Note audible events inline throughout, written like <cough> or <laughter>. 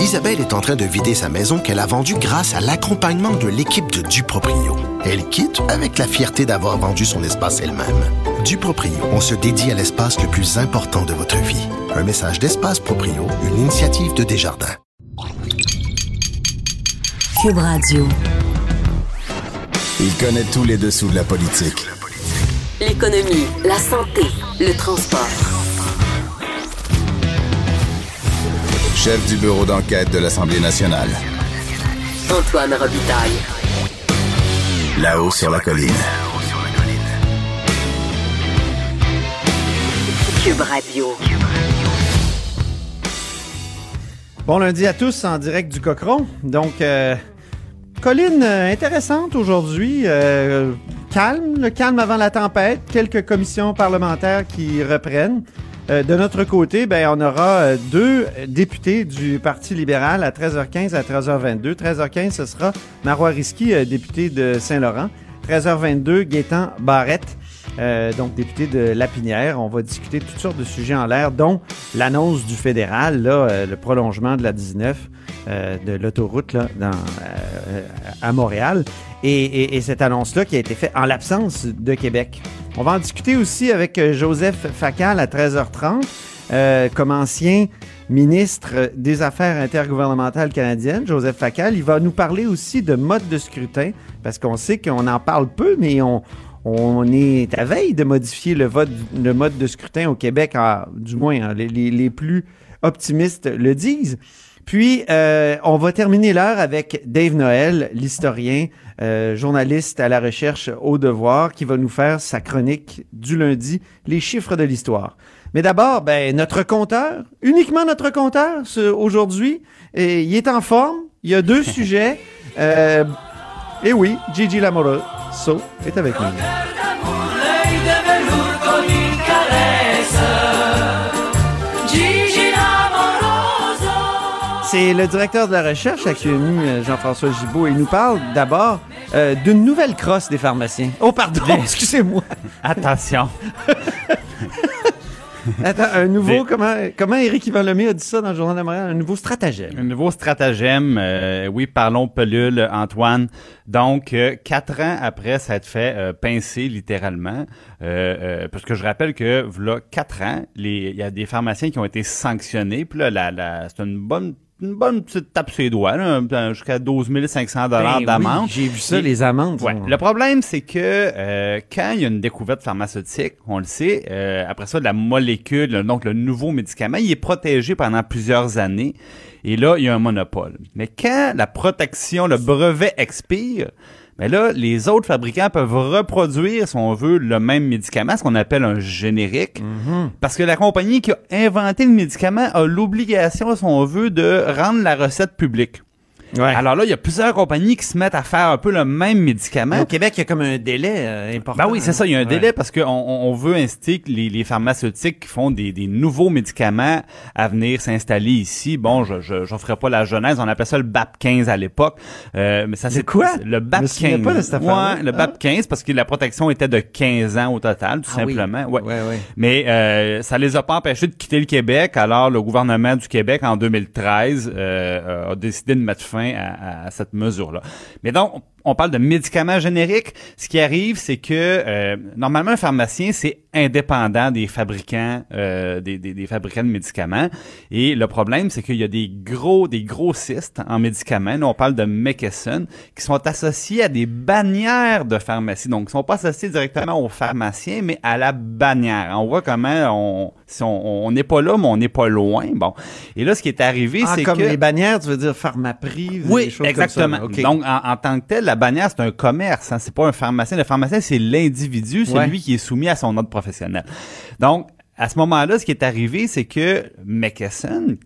Isabelle est en train de vider sa maison qu'elle a vendue grâce à l'accompagnement de l'équipe de Duproprio. Elle quitte avec la fierté d'avoir vendu son espace elle-même. Duproprio, on se dédie à l'espace le plus important de votre vie. Un message d'Espace Proprio, une initiative de Desjardins. Cube Radio. Il connaît tous les dessous de la politique. L'économie, la santé, le transport. Chef du bureau d'enquête de l'Assemblée nationale. Antoine Robitaille. Là-haut sur la colline. Cube Radio. Bon lundi à tous en direct du Cochon. Donc, euh, colline euh, intéressante aujourd'hui. Euh, calme, le calme avant la tempête. Quelques commissions parlementaires qui reprennent. Euh, de notre côté, ben, on aura euh, deux députés du Parti libéral à 13h15 à 13h22. 13h15, ce sera Marois Risky, euh, député de Saint-Laurent. 13h22, Gaétan Barrette, euh, donc député de Lapinière. On va discuter toutes sortes de sujets en l'air, dont l'annonce du fédéral, là, euh, le prolongement de la 19 euh, de l'autoroute là, euh, à Montréal. Et, et- et cette annonce-là qui a été faite en l'absence de Québec. On va en discuter aussi avec euh, Joseph Facal à 13h30, euh, comme ancien ministre des Affaires intergouvernementales canadiennes, Joseph Facal. Il va nous parler aussi de mode de scrutin, parce qu'on sait qu'on en parle peu, mais on, on est à veille de modifier le, vote, le mode de scrutin au Québec, en- du moins hein, les plus optimistes le disent. Puis, euh, on va terminer l'heure avec Dave Noël, l'historien, euh, journaliste à la recherche au devoir, qui va nous faire sa chronique du lundi, les chiffres de l'histoire. Mais d'abord, ben, notre compteur, uniquement notre compteur aujourd'hui, il est en forme. Il y a deux <laughs> sujets. Euh, et oui, Gigi Lamoureux, So, est avec nous. C'est le directeur de la recherche à euh, Jean-François Gibault. Il nous parle d'abord euh, d'une nouvelle crosse des pharmaciens. Oh, pardon, excusez-moi. Attention. <laughs> Attends, un nouveau, Des- comment, comment Éric Yvan Lemay a dit ça dans le Journal de Montréal? Un nouveau stratagème. Un nouveau stratagème. euh, oui, parlons pelule, Antoine. Donc, euh, quatre ans après s'être fait euh, pincer littéralement, euh, euh, parce que je rappelle que, voilà, quatre ans, il y a des pharmaciens qui ont été sanctionnés. Puis là, la, la, c'est une bonne une bonne petite tape sur les doigts, jusqu'à 12 500 dollars Ben d'amende. oui, J'ai vu ça, Et- les amendes. Ouais. sont- Le problème, c'est que euh, quand il y a une découverte pharmaceutique, on le sait, euh, après ça, la molécule, donc le nouveau médicament, il est protégé pendant plusieurs années. Et là, il y a un monopole. Mais quand la protection, le brevet expire, ben là, les autres fabricants peuvent reproduire, si on veut, le même médicament, ce qu'on appelle un générique. Parce que la compagnie qui a inventé le médicament a l'obligation, si on veut, de rendre la recette publique. Ouais. Alors là, il y a plusieurs compagnies qui se mettent à faire un peu le même médicament. Mais au Québec, il y a comme un délai euh, important. Ben oui, c'est ça. Il y a un Ouais. délai parce qu'on on veut inciter que les, les pharmaceutiques qui font des, des nouveaux médicaments à venir s'installer ici. Bon, je je ferai pas la genèse. On appelait ça le BAP 15 à l'époque. Euh, mais ça c'est quoi? Le BAP me souviens 15. pas de cette. Ouais, le BAP 15 parce que la protection était de 15 ans au total, tout Ah oui. simplement. Ouais. Ouais, ouais. Mais euh, ça les a pas empêchés de quitter le Québec. Alors le gouvernement du Québec en 2013 euh, a décidé de mettre fin à, cette mesure-là. Mais donc on parle de médicaments génériques. Ce qui arrive, c'est que euh, normalement un pharmacien c'est indépendant des fabricants euh, des, des, des fabricants de médicaments. Et le problème, c'est qu'il y a des gros des grossistes en médicaments. Nous, on parle de McKesson qui sont associés à des bannières de pharmacie. Donc, ils sont pas associés directement aux pharmaciens, mais à la bannière. On voit comment on si on on n'est pas là, mais on n'est pas loin. Bon. Et là, ce qui est arrivé, Ah, c'est comme que les bannières, tu veux dire Pharmaprix, des oui, choses exactement. comme ça. là. Donc, en, en tant que tel, la bannière, c'est un commerce. Hein, c'est pas un pharmacien. Le pharmacien, c'est l'individu, c'est Ouais. lui qui est soumis à son ordre professionnel. Donc, à ce moment-là, ce qui est arrivé, c'est que McKesson,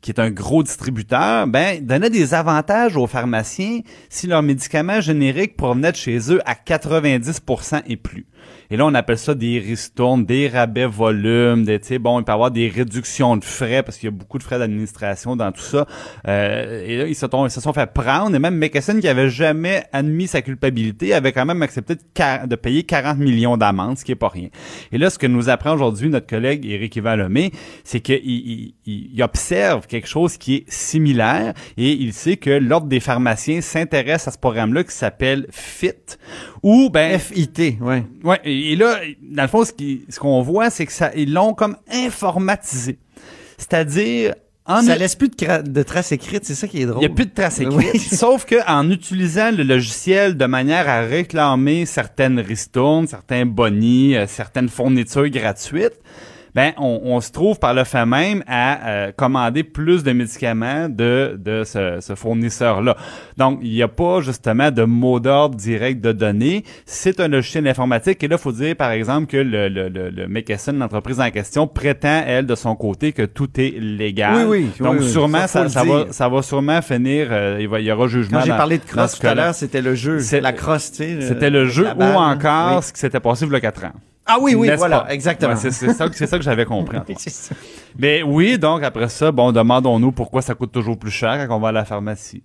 qui est un gros distributeur, ben, donnait des avantages aux pharmaciens si leurs médicaments génériques provenaient de chez eux à 90% et plus. Et là, on appelle ça des ristournes, des rabais volumes, des, tu sais, bon, il peut y avoir des réductions de frais parce qu'il y a beaucoup de frais d'administration dans tout ça. Euh, et là, ils se, sont, ils se sont fait prendre. Et même McKesson, qui avait jamais admis sa culpabilité, avait quand même accepté de, de payer 40 millions d'amendes, ce qui est pas rien. Et là, ce que nous apprend aujourd'hui notre collègue Éric Yvan Lemay, c'est qu'il il, il- observe quelque chose qui est similaire et il sait que l'Ordre des pharmaciens s'intéresse à ce programme-là qui s'appelle FIT, où, ben, FIT, ouais. Ouais, et et là, dans le fond, ce qu'on voit, c'est que ça, ils l'ont comme informatisé. C'est-à-dire, en Ça laisse plus de, de traces écrites, c'est ça qui est drôle. il n'y a plus de traces écrites. Oui. <laughs> Sauf que en utilisant le logiciel de manière à réclamer certaines ristournes, certains bonis, euh, certaines fournitures gratuites, ben on, on se trouve par le fait même à euh, commander plus de médicaments de, de ce, ce fournisseur-là. Donc, il n'y a pas justement de mot d'ordre direct de données. C'est un logiciel informatique. Et là, il faut dire, par exemple, que le, le, le, le l'entreprise en question, prétend, elle, de son côté, que tout est légal. Oui, oui, Donc, oui, oui. sûrement, Ça, ça, ça va, ça va sûrement finir, euh, il, va, il y aura jugement. Quand j'ai parlé de crosse tout à l'heure, c'était le jeu. C'est- la crosse, tu sais. C'était le jeu ou encore Oui. ce qui s'était passé il y a quatre ans. Ah oui, oui, voilà, pas? exactement. Ouais, c'est c'est ça, c'est ça que j'avais compris. <laughs> Mais oui, donc après ça, bon, demandons-nous pourquoi ça coûte toujours plus cher quand on va à la pharmacie.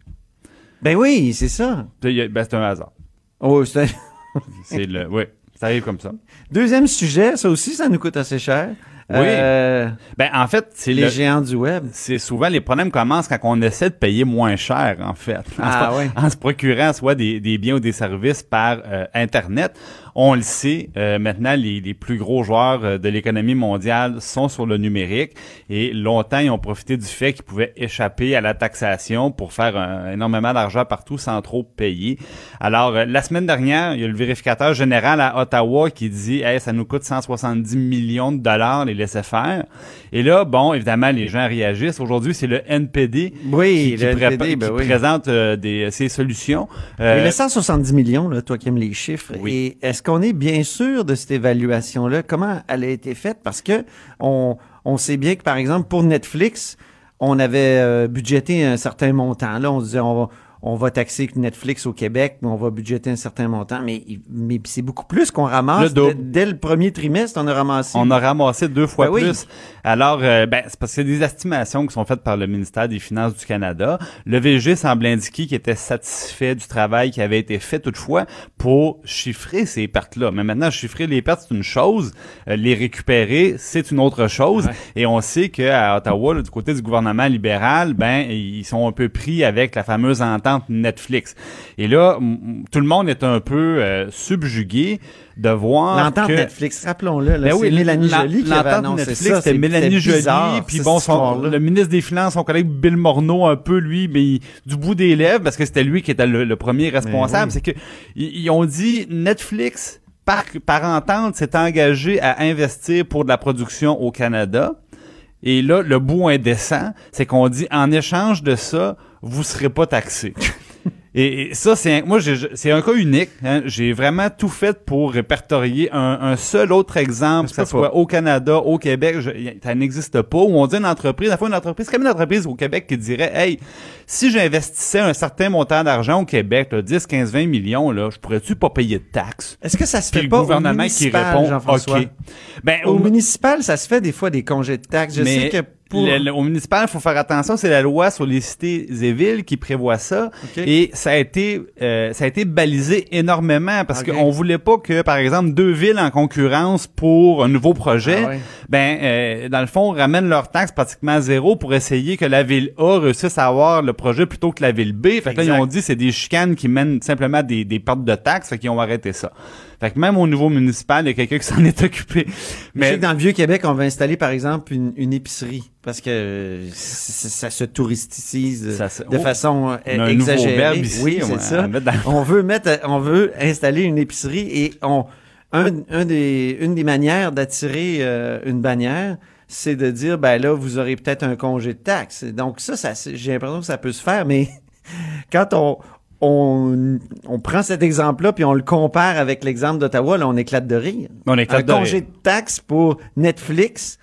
Ben oui, c'est ça. Ben, c'est un hasard. Oh, c'est- <laughs> C'est le, oui, ça arrive comme ça. Deuxième sujet, ça aussi, ça nous coûte assez cher. Oui. Euh, Ben en fait, c'est les le- géants du web. c'est souvent les problèmes commencent quand on essaie de payer moins cher, en fait. En, Ah, se, en se procurant soit des, des biens ou des services par euh, Internet. On le sait, euh, maintenant, les, les plus gros joueurs euh, de l'économie mondiale sont sur le numérique et longtemps, ils ont profité du fait qu'ils pouvaient échapper à la taxation pour faire un- énormément d'argent partout sans trop payer. Alors, euh, la semaine dernière, il y a le vérificateur général à Ottawa qui dit hey, ça nous coûte 170 millions de dollars les laisser faire. Et là, bon, évidemment, les gens réagissent. Aujourd'hui, c'est le NPD Oui, qui, qui le pré- NPD, ben qui oui. présente euh, des, ses solutions. Euh, Et le 170 millions, là, toi qui aimes les chiffres, Oui. Est-ce qu'on est bien sûr de cette évaluation-là? Comment elle a été faite? Parce que on, on sait bien que, par exemple, pour Netflix, on avait euh, budgété un certain montant. Là, on disait, on va taxer Netflix au Québec, mais on va budgéter un certain montant. Mais, mais c'est beaucoup plus qu'on ramasse. Le. Dès, le premier trimestre, on a ramassé. On a ramassé deux fois Ben oui. plus. Alors, euh, ben, c'est parce que des estimations qui sont faites par le ministère des Finances du Canada. Le VG semble indiquer qu'il était satisfait du travail qui avait été fait toutefois pour chiffrer ces pertes-là. Mais maintenant, chiffrer les pertes, c'est une chose. Euh, les récupérer, c'est une autre chose. Et on sait qu'à Ottawa, là, du côté du gouvernement libéral, ben, ils sont un peu pris avec la fameuse entente Netflix. Et là, tout le monde est un peu euh, subjugué de voir L'entente que... Netflix, rappelons-le. Ben c'est oui, Mélanie Joly qui avait annoncé Netflix, c'était C'est- Mélanie Joly, puis bon, son, le ministre des Finances, son collègue Bill Morneau, un peu lui, mais il- du bout des lèvres, parce que c'était lui qui était le, le premier responsable, Ben oui. c'est que ils ont dit Netflix, par, par entente, s'est engagé à investir pour de la production au Canada. Et là, le bout indécent, c'est qu'on dit en échange de ça, vous serez pas taxé. <laughs> Et, et ça, c'est un- moi, j'ai- c'est un cas unique. hein. J'ai vraiment tout fait pour répertorier un, un seul autre exemple, que Ça ce soit au Canada, au Québec, je- ça n'existe pas. Où on dit une entreprise, à la fois une entreprise, comme une entreprise au Québec qui dirait, hey, si j'investissais un certain montant d'argent au Québec, là, 10, 15, 20 millions, là, je pourrais-tu pas payer de taxes? Est-ce que ça se Puis fait le pas gouvernement au qui municipal, répond, Jean-François? OK. Ben, Au au, municipal, ça se fait des fois des congés de taxes. Je sais que pour... le- le- au municipal, il faut faire attention, c'est la loi sur les cités et villes qui prévoit ça. OK. Et ça a été euh, ça a été balisé énormément parce OK. qu'on voulait pas que, par exemple, deux villes en concurrence pour un nouveau projet, Ah ben euh, dans le fond, ramènent leurs taxes pratiquement à zéro pour essayer que la ville A réussisse à avoir le projet plutôt que la ville B. Fait que là, ils ont dit c'est des chicanes qui mènent simplement des, des pertes de taxes, fait qu'ils ont arrêté ça. Fait que même au niveau municipal, il y a quelqu'un qui s'en est occupé. Je sais Mais que dans le Vieux-Québec, on va installer, par exemple, une, une épicerie parce que euh, ça se touristicise Ça se- de oh, façon euh, exagérée. ici, oui, c'est ça. dans- On veut mettre, on veut installer une épicerie et on, un, un des, une des manières d'attirer euh, une bannière, c'est de dire, ben là, vous aurez peut-être un congé de taxes. Donc ça, ça j'ai l'impression que ça peut se faire, mais <laughs> quand on, on, on prend cet exemple-là puis on le compare avec l'exemple d'Ottawa, là, on éclate de rire. On éclate un de congé rire. de taxes pour Netflix,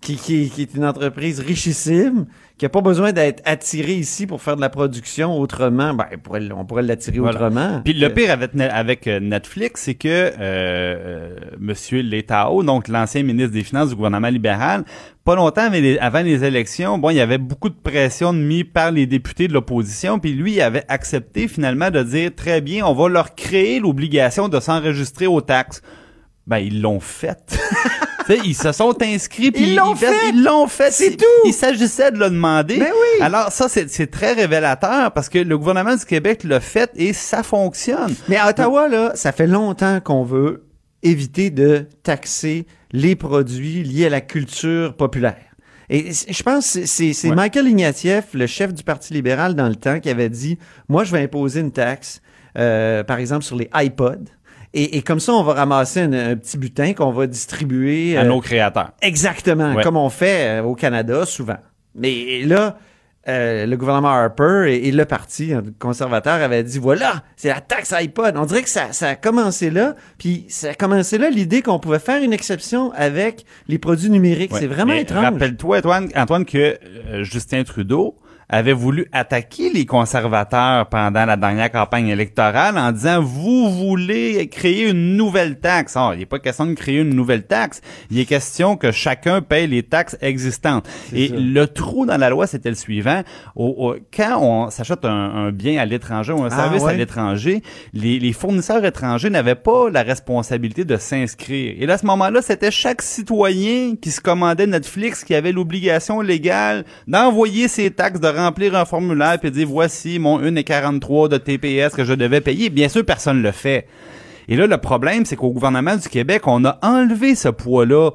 qui, qui, qui est une entreprise richissime, qui a pas besoin d'être attiré ici pour faire de la production autrement, ben, on pourrait, l'attirer Voilà. autrement. Puis le Euh, pire avec, euh, Netflix, c'est que euh, euh, Monsieur Letao, donc l'ancien ministre des Finances du gouvernement libéral, pas longtemps avant les, avant les élections, bon, il y avait beaucoup de pression mise par les députés de l'opposition, puis lui il avait accepté finalement de dire très bien, on va leur créer l'obligation de s'enregistrer aux taxes. Ben ils l'ont fait. <laughs> Ils se sont inscrits puis Ils l'ont fait- fait! Ils l'ont fait. C'est tout! Il s'agissait de le demander. Ben oui! Alors ça c'est c'est très révélateur parce que le gouvernement du Québec l'a fait et ça fonctionne. Mais à Ottawa, là, ça fait longtemps qu'on veut éviter de taxer les produits liés à la culture populaire. Et je pense que c'est Ouais. Michael Ignatieff, le chef du Parti libéral dans le temps, qui avait dit, moi, je vais imposer une taxe, euh, par exemple, sur les iPods. Et, et comme ça, on va ramasser un, un petit butin qu'on va distribuer à euh, nos créateurs. Exactement, Ouais. comme on fait euh, au Canada souvent. Mais là, euh, le gouvernement Harper et, et le parti conservateur avaient dit voilà, c'est la taxe iPod. On dirait que ça, ça a commencé là, puis ça a commencé là l'idée qu'on pouvait faire une exception avec les produits numériques. Ouais. C'est vraiment étrange. Rappelle-toi, Antoine, Antoine, que euh, Justin Trudeau avait voulu attaquer les conservateurs pendant la dernière campagne électorale en disant vous voulez créer une nouvelle taxe. Alors, il n'est pas question de créer une nouvelle taxe. Il est question que chacun paye les taxes existantes. Et ça. le trou dans la loi, c'était le suivant. Au- au- quand on s'achète un, un bien à l'étranger ou un Ah, service à l'étranger, les, les fournisseurs étrangers n'avaient pas la responsabilité de s'inscrire. Et là, à ce moment-là, c'était chaque citoyen qui se commandait Netflix qui avait l'obligation légale d'envoyer ses taxes, de remplir un formulaire puis dire voici mon 1,43 de TPS que je devais payer. Bien sûr, personne le fait. Et là, le problème, c'est qu'au gouvernement du Québec, on a enlevé ce poids-là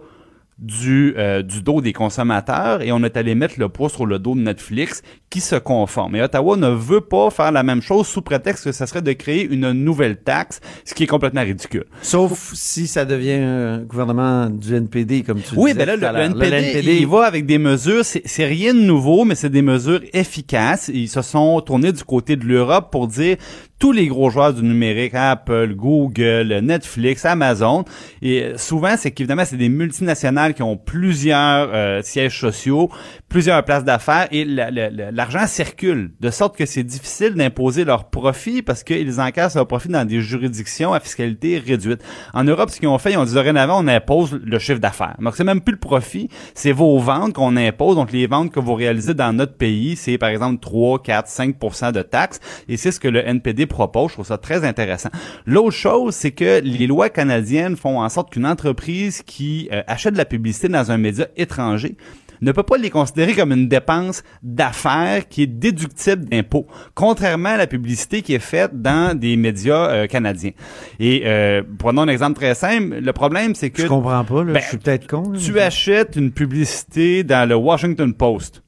du, euh, du dos des consommateurs et on est allé mettre le poids sur le dos de Netflix qui se conforme. Et Ottawa ne veut pas faire la même chose sous prétexte que ce serait de créer une nouvelle taxe, ce qui est complètement ridicule. Sauf si ça devient un gouvernement du NPD, comme tu Oui, disais ben là, le, le l'heure. NPD, il va avec des mesures, c'est rien de nouveau, mais c'est des mesures efficaces. Ils se sont tournés du côté de l'Europe pour dire tous les gros joueurs du numérique, Apple, Google, Netflix, Amazon, et souvent, c'est qu'évidemment, c'est des multinationales qui ont plusieurs euh, sièges sociaux, plusieurs places d'affaires, et la- la- la- l'argent circule, de sorte que c'est difficile d'imposer leurs profits parce qu'ils encaissent leurs profits dans des juridictions à fiscalité réduite. En Europe, ce qu'ils ont fait, ils ont dit dorénavant, on impose le chiffre d'affaires. Donc, c'est même plus le profit, c'est vos ventes qu'on impose. Donc, les ventes que vous réalisez dans notre pays, c'est par exemple 3, 4, 5% de taxes. Et c'est ce que le NPD Je trouve ça très intéressant. L'autre chose, c'est que les lois canadiennes font en sorte qu'une entreprise qui euh, achète de la publicité dans un média étranger ne peut pas les considérer comme une dépense d'affaires qui est déductible d'impôts, contrairement à la publicité qui est faite dans des médias euh, canadiens. Et euh, prenons un exemple très simple. Le problème, c'est que Je comprends pas, là. Ben, je suis peut-être con. là. tu achètes une publicité dans le Washington Post,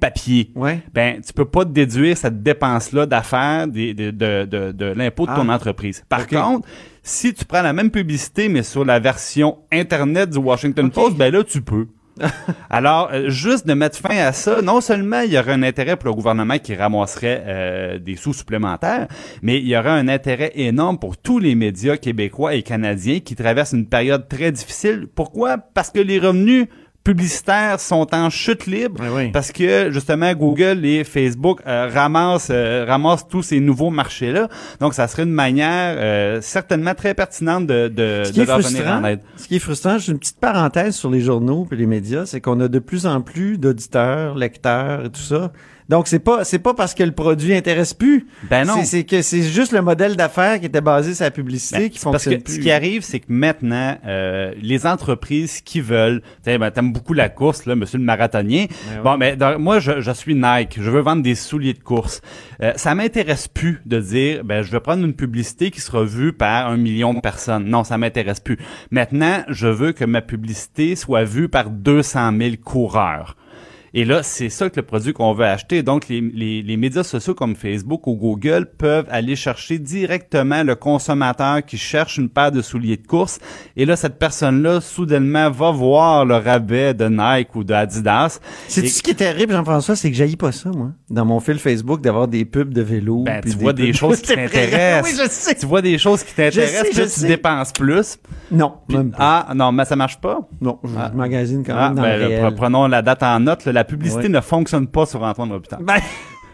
Papier. Ouais. Ben, tu peux pas te déduire cette dépense-là d'affaires de, de, de, de l'impôt de ton Ah. entreprise. Par contre, si tu prends la même publicité, mais sur la version Internet du Washington. Post, ben là, tu peux. <laughs> Alors, euh, juste de mettre fin à ça, non seulement il y aurait un intérêt pour le gouvernement qui ramasserait euh, des sous supplémentaires, mais il y aurait un intérêt énorme pour tous les médias québécois et canadiens qui traversent une période très difficile. Pourquoi? Parce que les revenus publicitaires sont en chute libre Oui, oui. parce que justement Google et Facebook euh, ramassent euh, ramassent tous ces nouveaux marchés là. Donc ça serait une manière euh, certainement très pertinente de de, Ce qui, de est leur venir en aide. ce qui est frustrant, j'ai une petite parenthèse sur les journaux et les médias, c'est qu'on a de plus en plus d'auditeurs, lecteurs et tout ça. Donc c'est pas c'est pas parce que le produit intéresse plus. Ben non. C'est- C'est que c'est juste le modèle d'affaires qui était basé sur la publicité Ben, qui c'est parce fonctionne que plus. ce qui arrive, c'est que maintenant, euh, les entreprises qui veulent, tu ben, t'aimes beaucoup la course, là, monsieur le marathonien. Ben Bon, mais dans- moi, je, je suis Nike, je veux vendre des souliers de course. Euh, ça m'intéresse plus de dire, ben, je vais prendre une publicité qui sera vue par un million de personnes. Non, ça m'intéresse plus. Maintenant, je veux que ma publicité soit vue par 200 000 coureurs. Et là, c'est ça que le produit qu'on veut acheter. Donc, les, les, les médias sociaux comme Facebook ou Google peuvent aller chercher directement le consommateur qui cherche une paire de souliers de course. Et là, cette personne-là, soudainement, va voir le rabais de Nike ou d'Adidas. C'est Et- ce qui est terrible, Jean-François, c'est que j'haïs pas ça, moi, dans mon fil Facebook, d'avoir des pubs de vélo. Ben, tu vois des pubs- choses qui C'est <laughs> vrai. t'intéressent. Oui, je sais. Tu vois des choses qui t'intéressent, puis tu sais. dépenses plus. Non, même pas. ah, non, mais ça marche pas. Non, je Ah. magasine quand Ah, même dans ben, le prenons la date en note. là. la la publicité ne fonctionne pas sur Antoine Robitaille. Ben,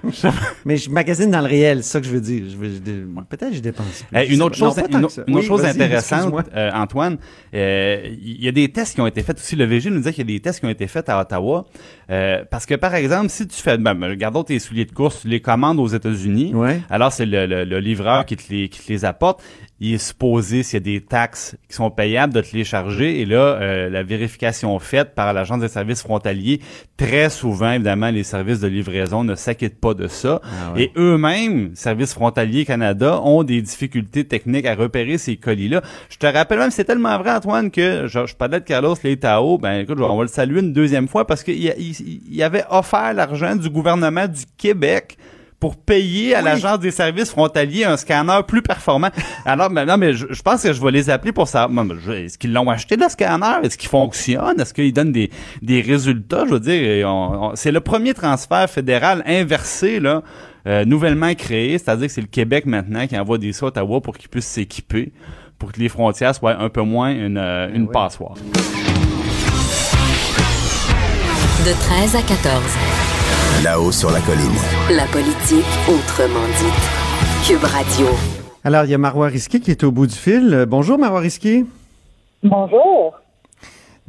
<laughs> mais je magasine dans le réel, c'est ça que je veux dire. Je veux- je dé- Peut-être que je dépense. plus, une autre. Non, chose, une, autre- chose intéressante, euh, Antoine, euh, il y a des tests qui ont été faits aussi. Le VG nous disait qu'il y a des tests qui ont été faits à Ottawa. Euh, parce que, par exemple, si tu fais, ben, ben, regardons tes souliers de course, tu les commandes aux États-Unis. Ouais. Alors, c'est le, le- le livreur qui te, les, qui te les apporte. Il est supposé, s'il y a des taxes qui sont payables, de te les charger. Et là, euh, la vérification faite par l'Agence des services frontaliers, très souvent, évidemment, les services de livraison ne s'inquiètent pas de ça. Ah ouais. Et eux-mêmes, Services frontaliers Canada, ont des difficultés techniques à repérer ces colis-là. Je te rappelle même, c'est tellement vrai, Antoine, que je, je parlais de Carlos Leitao. Ben, écoute, on va le saluer une deuxième fois parce qu'il a- il, avait offert l'argent du gouvernement du Québec pour payer à l'Agence des services frontaliers un scanner plus performant. Alors, ben, non, mais je, je pense que je vais les appeler pour savoir. ben, Est-ce qu'ils l'ont acheté, le scanner? Est-ce qu'il fonctionne? Est-ce qu'il donne des, des résultats? Je veux dire, et on- on- c'est le premier transfert fédéral inversé, là, euh, nouvellement créé. C'est-à-dire que c'est le Québec maintenant qui envoie des sous à Ottawa pour qu'ils puissent s'équiper, pour que les frontières soient un peu moins une, euh, une ouais. passoire. De 13 à 14. Là-haut sur la colline. La politique autrement dite. Cube Radio. Alors, il y a Marois Risqué qui est au bout du fil. Bonjour, Marois Risqué. Bonjour.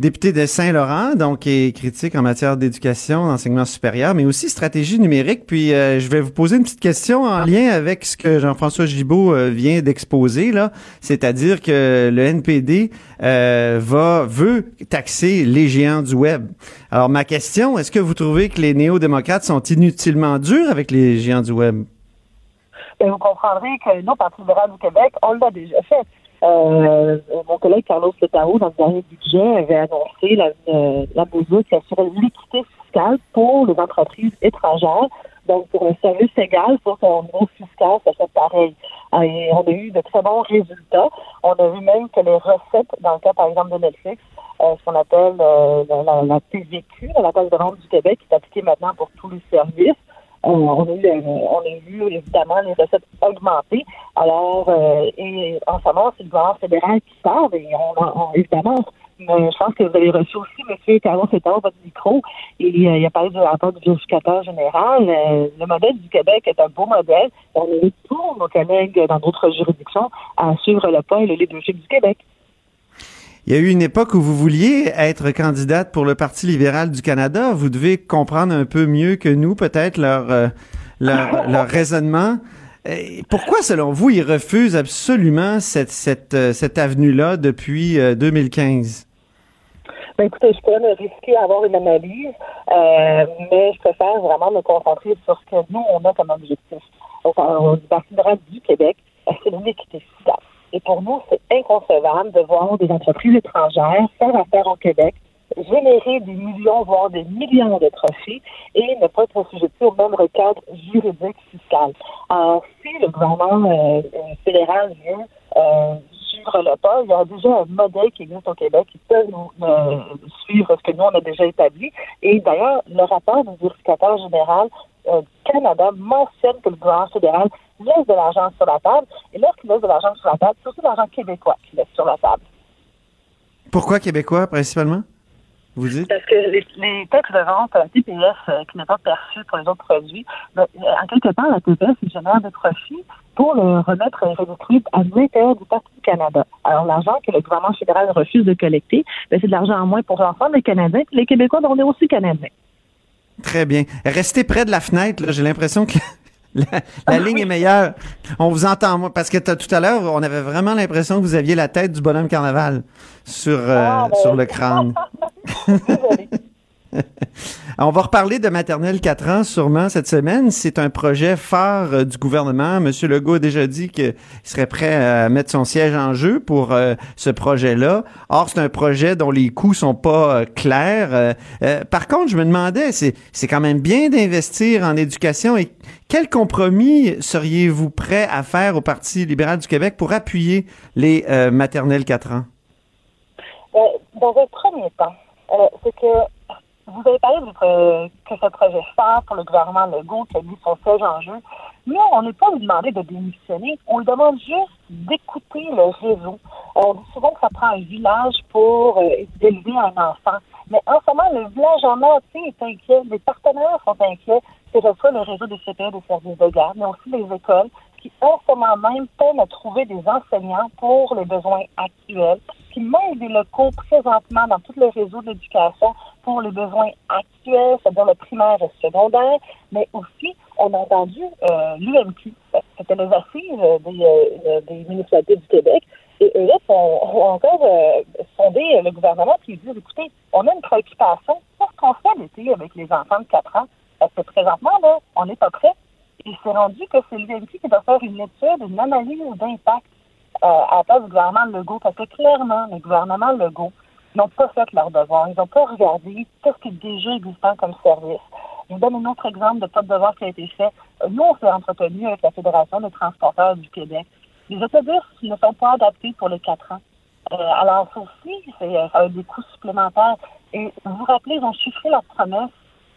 Député de Saint-Laurent, donc, et critique en matière d'éducation, d'enseignement supérieur, mais aussi stratégie numérique. Puis, euh, je vais vous poser une petite question en lien avec ce que Jean-François Gibault euh, vient d'exposer, là. C'est-à-dire que le NPD euh, va, veut taxer les géants du web. Alors, ma question, est-ce que vous trouvez que les néo-démocrates sont inutilement durs avec les géants du web? Ben, vous comprendrez que nous, Parti libéral du Québec, on l'a déjà fait. Euh, mon collègue Carlos Letao, dans le dernier budget, avait annoncé la, euh, la mesure qui assurait l'équité fiscale pour les entreprises étrangères. Donc, pour un service égal, pour qu'au niveau fiscal, ça soit pareil. Euh, Et on a eu de très bons résultats. On a vu même que les recettes, dans le cas, par exemple, de Netflix, euh, ce qu'on appelle euh, la, la, la TVQ, la taxe de vente du Québec, qui est appliquée maintenant pour tous les services. Euh, on, a eu, euh, on a vu évidemment les recettes augmenter. Alors, euh, et en ce moment, c'est le gouvernement fédéral qui parle et on, on- évidemment, mais je pense que vous avez reçu aussi M. Carlos Fétard, votre micro, et euh, il a parlé du rapport du vérificateur général. Euh, le modèle du Québec est un beau modèle. On invite tous nos collègues dans d'autres juridictions à suivre le pas et le leadership du Québec. Il y a eu une époque où vous vouliez être candidate pour le Parti libéral du Canada. Vous devez comprendre un peu mieux que nous, peut-être, leur, euh, leur, leur <laughs> raisonnement. Et pourquoi, selon vous, ils refusent absolument cette, cette, euh, cette avenue-là depuis euh, 2015? Ben, écoutez, je pourrais me risquer à avoir une analyse, euh, mais je préfère vraiment me concentrer sur ce que nous, on a comme objectif. Donc, au libéral du Québec, euh, c'est l'équité fiscale. Et pour nous, c'est inconcevable de voir des entreprises étrangères faire affaire au Québec, générer des millions, voire des millions de profits et ne pas être assujettis au même cadre juridique fiscal. Alors, si le gouvernement euh, euh, fédéral veut euh, suivre le pas, il y a déjà un modèle qui existe au Québec qui peut nous euh, suivre ce que nous, on a déjà établi. Et d'ailleurs, le rapport du vérificateur général Canada mentionne que le gouvernement fédéral laisse de l'argent sur la table. Et lorsqu'il laisse de l'argent sur la table, c'est surtout l'argent québécois qu'il laisse sur la table. Pourquoi québécois, principalement? Vous dites? Parce que les, les taxes de vente euh, TPS euh, qui n'est pas perçu pour les autres produits, ben, euh, en quelque part, la TPS génère des profits pour le remettre et redistribuer à l'intérieur du Parti du Canada. Alors, l'argent que le gouvernement fédéral refuse de collecter, ben, c'est de l'argent en moins pour l'ensemble des Canadiens, puis les Québécois, ben, on est aussi Canadiens. Très bien. Restez près de la fenêtre. J'ai l'impression que <laughs> la, la ligne est meilleure. On vous entend, moi, parce que tout à l'heure, on avait vraiment l'impression que vous aviez la tête du bonhomme carnaval sur, euh, Ah, ben. sur le crâne. <laughs> Désolée. <laughs> On va reparler de maternelle 4 ans sûrement cette semaine. C'est un projet phare euh, du gouvernement. Monsieur Legault a déjà dit qu'il serait prêt à mettre son siège en jeu pour euh, ce projet-là. Or, c'est un projet dont les coûts sont pas euh, clairs. Par contre, je me demandais, c'est c'est quand même bien d'investir en éducation. Et quel compromis seriez-vous prêt à faire au Parti libéral du Québec pour appuyer les maternelles 4 ans? Dans un premier temps, euh, c'est que vous avez parlé du, euh, que ce projet phare pour le gouvernement Legault qui a mis son siège en jeu. Nous, on n'est pas lui demander de démissionner, on lui demande juste d'écouter le réseau. On dit souvent que ça prend un village pour euh, élever un enfant. Mais en ce moment, le village en entier est inquiet, les partenaires sont inquiets, c'est ce soit le réseau des CPE des services de garde, mais aussi les écoles qui en ce moment même peinent à trouver des enseignants pour les besoins actuels, qui même des locaux présentement dans tout le réseau de l'éducation pour les besoins actuels, c'est-à-dire le primaire et le secondaire, mais aussi, on a entendu euh, l'UMQ, c'était les assises euh, des, euh, des municipalités du Québec, et eux là ont encore euh, sondé le gouvernement qui dit écoutez, on a une préoccupation, qu'est-ce qu'on fait l'été avec les enfants de 4 ans? Parce que présentement, là, on n'est pas prêt. Il s'est rendu que c'est l'UMQ qui doit faire une étude, une analyse d'impact euh, à la place du gouvernement Legault, parce que clairement, le gouvernement Legault n'ont pas fait leur devoir. Ils n'ont pas regardé tout ce qui est déjà existant comme service. Je vous donne un autre exemple de pas de devoir qui a été fait. Euh, Nous, on s'est entretenu avec la Fédération des transporteurs du Québec. Les autobus ne sont pas adaptés pour les quatre ans. Euh, alors, ça aussi, c'est euh, des coûts supplémentaires. Et vous vous rappelez, ils ont chiffré leur promesse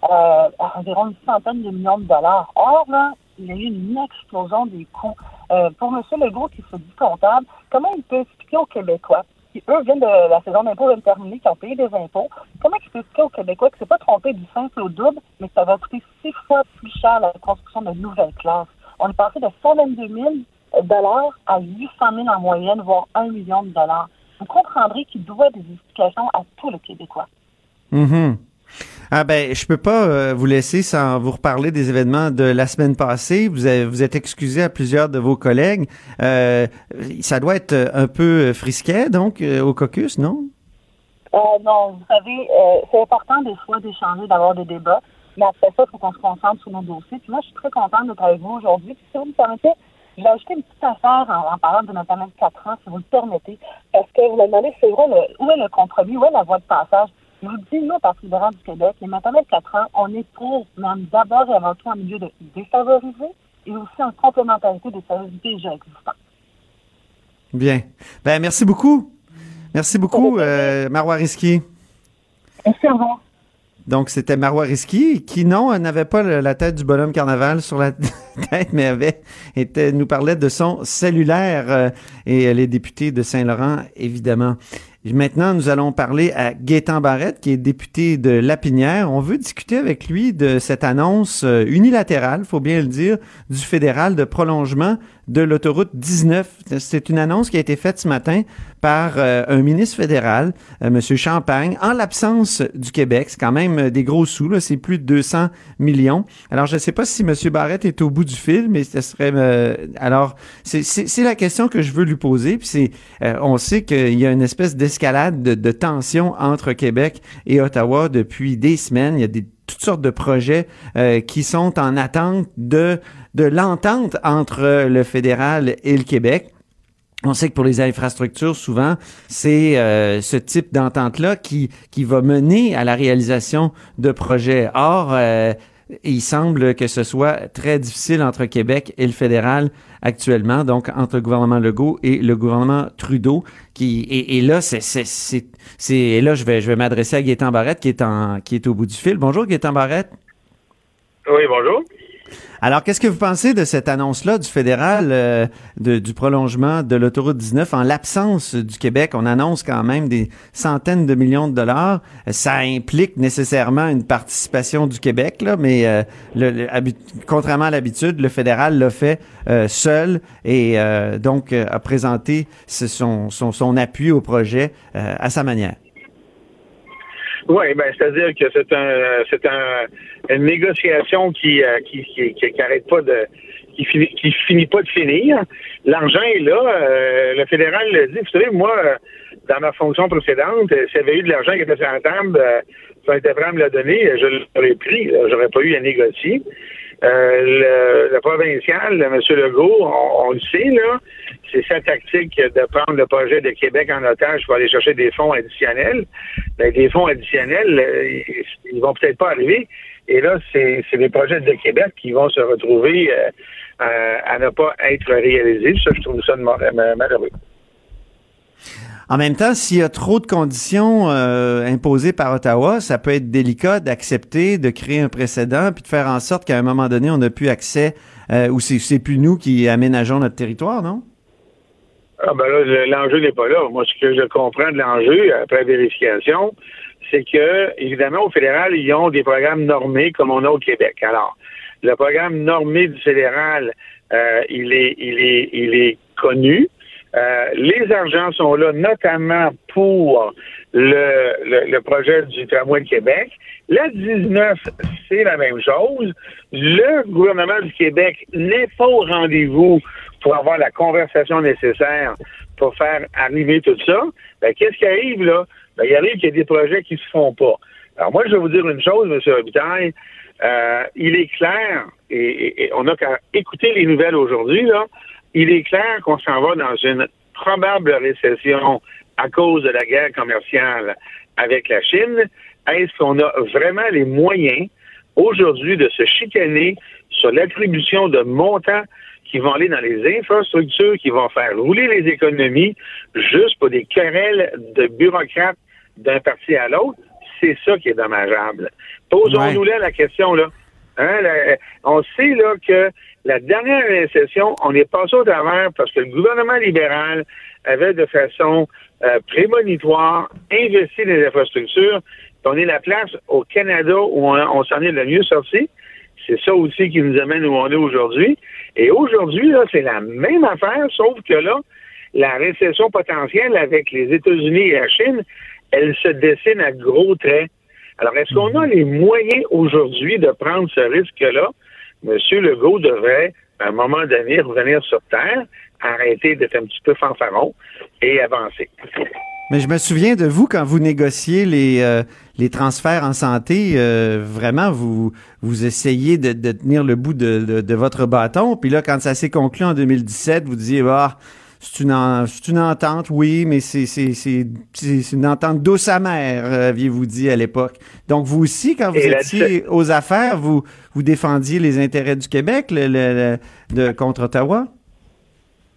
euh, à environ une centaine de millions de dollars. Or, là, il y a eu une explosion des coûts. Euh, pour M. Legault, qui se dit comptable, comment il peut expliquer aux Québécois, qui eux viennent de la saison d'impôt de terminer, qui ont payé des impôts, comment il peut expliquer aux Québécois que c'est pas trompé du simple au double, mais que ça va coûter six fois plus cher la construction de nouvelles classes? On est passé de 122 000 dollars à 800 000 en moyenne, voire 1 million de dollars. Vous comprendrez qu'il doit des explications à tous les Québécois. Mhm. Ah ben, je peux pas euh, vous laisser sans vous reparler des événements de la semaine passée. Vous avez, vous êtes excusé à plusieurs de vos collègues. Euh, ça doit être un peu frisquet, donc, euh, au caucus, non? Euh, non, vous savez, euh, c'est important des fois d'échanger, d'avoir des débats, mais après ça, il faut qu'on se concentre sur nos dossiers. Puis moi, je suis très contente d'être avec vous aujourd'hui. Puis si vous me permettez, je vais ajouter une petite affaire en, en parlant de notre année de 4 ans, si vous le permettez, parce que vous me demandez, c'est vrai, le, où est le compromis, où est la voie de passage? Je vous dis, nous, Parti libéral du Québec, les maternelles de 4 ans, on est pour, mais d'abord et avant tout en milieu de défavorisé et aussi en complémentarité des services déjà existants. Bien. Ben, merci beaucoup. Merci beaucoup, euh, Marois Risky. Merci, au. Donc, c'était Marois Risky, qui, non, n'avait pas le- la tête du bonhomme carnaval sur la <laughs> tête, mais avait, était, nous parlait de son cellulaire euh, et les députés de Saint-Laurent, évidemment. Maintenant, nous allons parler à Gaétan Barrette, qui est député de Lapinière. On veut discuter avec lui de cette annonce euh, unilatérale, faut bien le dire, du fédéral de prolongement de l'autoroute 19. C'est une annonce qui a été faite ce matin par euh, un ministre fédéral, euh, M. Champagne, en l'absence du Québec. C'est quand même euh, des gros sous, là. c'est plus de 200 millions. Alors, je ne sais pas si M. Barrette est au bout du fil, mais ce serait... alors, c'est- la question que je veux lui poser. Puis c'est, on sait qu'il y a une espèce d'escalade de, de tension entre Québec et Ottawa depuis des semaines. Il y a des toutes sortes de projets qui sont en attente de de l'entente entre euh, le fédéral et le Québec. On sait que pour les infrastructures, souvent, c'est euh, ce type d'entente-là qui, qui va mener à la réalisation de projets. Or, euh, il semble que ce soit très difficile entre Québec et le fédéral actuellement, donc entre le gouvernement Legault et le gouvernement Trudeau. Qui, et, là, c'est, c'est, c'est, là, je vais, je vais m'adresser à Gaétan Barrette qui est, en, qui est au bout du fil. Bonjour, Gaétan Barrette. Oui, bonjour. Alors, qu'est-ce que vous pensez de cette annonce-là du fédéral euh, du prolongement de l'autoroute 19 en l'absence du Québec? On annonce quand même des centaines de millions de dollars. Ça implique nécessairement une participation du Québec, mais euh, contrairement à l'habitude, le fédéral l'a fait euh, seul et donc a présenté son, son, son appui au projet à sa manière. Oui, ben c'est-à-dire que c'est un c'est un une négociation qui euh, qui, qui, qui, qui arrête pas de qui finit qui finit pas de finir. L'argent est là. euh, le fédéral le dit. Vous savez, moi, euh, dans ma fonction précédente, euh, s'il y avait eu de l'argent qui était sur la table, euh, si on était prêt à me le donner, je l'aurais pris. J'aurais pas eu à négocier. Euh, le, le provincial, M. Legault, on, on le sait, là, c'est sa tactique de prendre le projet de Québec en otage pour aller chercher des fonds additionnels. Ben, des fonds additionnels, euh, ils, vont peut-être pas arriver. Et là, c'est des projets de Québec qui vont se retrouver euh, à, à ne pas être réalisés. Ça, je trouve ça ma- ma- malheureux. En même temps, s'il y a trop de conditions euh, imposées par Ottawa, ça peut être délicat d'accepter, de créer un précédent, puis de faire en sorte qu'à un moment donné, on n'a plus accès, euh, ou c'est plus nous qui aménageons notre territoire, non? Ah ben là, l'enjeu n'est pas là. Moi, ce que je comprends de l'enjeu, après vérification, c'est que, évidemment, au fédéral, ils ont des programmes normés comme on a au Québec. Alors, le programme normé du fédéral, euh, il est, il est, il est connu. Euh, les argents sont là notamment pour le, le, projet du tramway de Québec. La 19, c'est la même chose. Le gouvernement du Québec n'est pas au rendez-vous pour avoir la conversation nécessaire pour faire arriver tout ça. Ben, qu'est-ce qui arrive là? Ben, il arrive qu'il y a des projets qui se font pas. Alors moi, je vais vous dire une chose, M. Robitaille. Euh, il est clair, et, et on n'a qu'à écouter les nouvelles aujourd'hui, là, il est clair qu'on s'en va dans une probable récession à cause de la guerre commerciale avec la Chine. Est-ce qu'on a vraiment les moyens aujourd'hui de se chicaner sur l'attribution de montants qui vont aller dans les infrastructures, qui vont faire rouler les économies juste pour des querelles de bureaucrates d'un parti à l'autre? C'est ça qui est dommageable. Posons-nous là la question, là. Hein, on sait là que la dernière récession, on est passé au travers parce que le gouvernement libéral avait de façon euh, prémonitoire investi dans les infrastructures. On est la place au Canada où on, s'en est le mieux sorti. C'est ça aussi qui nous amène où on est aujourd'hui. Et aujourd'hui, là, c'est la même affaire, sauf que là, la récession potentielle avec les États-Unis et la Chine, elle se dessine à gros traits. Alors, est-ce qu'on a les moyens aujourd'hui de prendre ce risque-là? M. Legault devrait, à un moment donné, revenir sur Terre, arrêter d'être un petit peu fanfaron et avancer. Mais je me souviens de vous quand vous négociez les, euh, les transferts en santé. Euh, vraiment, vous, vous essayez de, de tenir le bout de, de, votre bâton. Puis là, quand ça s'est conclu en 2017, vous disiez, ah, c'est une, une entente, oui, mais c'est une entente douce amère, euh, aviez-vous dit à l'époque. Donc, vous aussi, quand vous étiez aux affaires, vous, vous défendiez les intérêts du Québec le, de, contre Ottawa?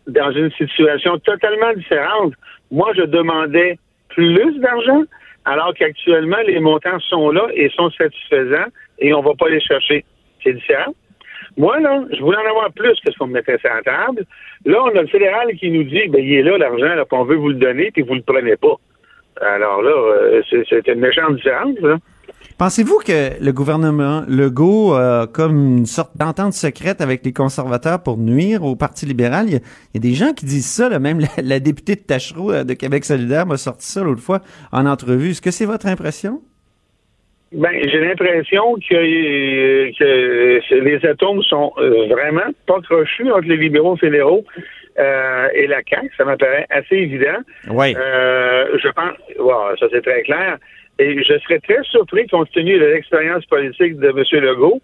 Dans une situation totalement différente. Moi, je demandais plus d'argent, alors qu'actuellement, les montants sont là et sont satisfaisants et on ne va pas les chercher. C'est différent. Moi, là, je voulais en avoir plus que ce qu'on me mettait sur la table. Là, on a le fédéral qui nous dit, ben, il est là, l'argent, là, qu'on veut vous le donner, puis vous le prenez pas. Alors là, euh, c'est une méchante différence, là. Pensez-vous que le gouvernement Legault a comme une sorte d'entente secrète avec les conservateurs pour nuire au Parti libéral? Il y a, des gens qui disent ça, là, même <laughs> la, députée de Tachereau euh, de Québec solidaire m'a sorti ça l'autre fois en entrevue. Est-ce que c'est votre impression? Ben, j'ai l'impression que, que, les atomes sont euh, vraiment pas crochus entre les libéraux fédéraux euh, et la CAQ. Ça m'apparaît assez évident. Oui. Euh, je pense, wow, ça c'est très clair. Et je serais très surpris, compte tenu de l'expérience politique de M. Legault,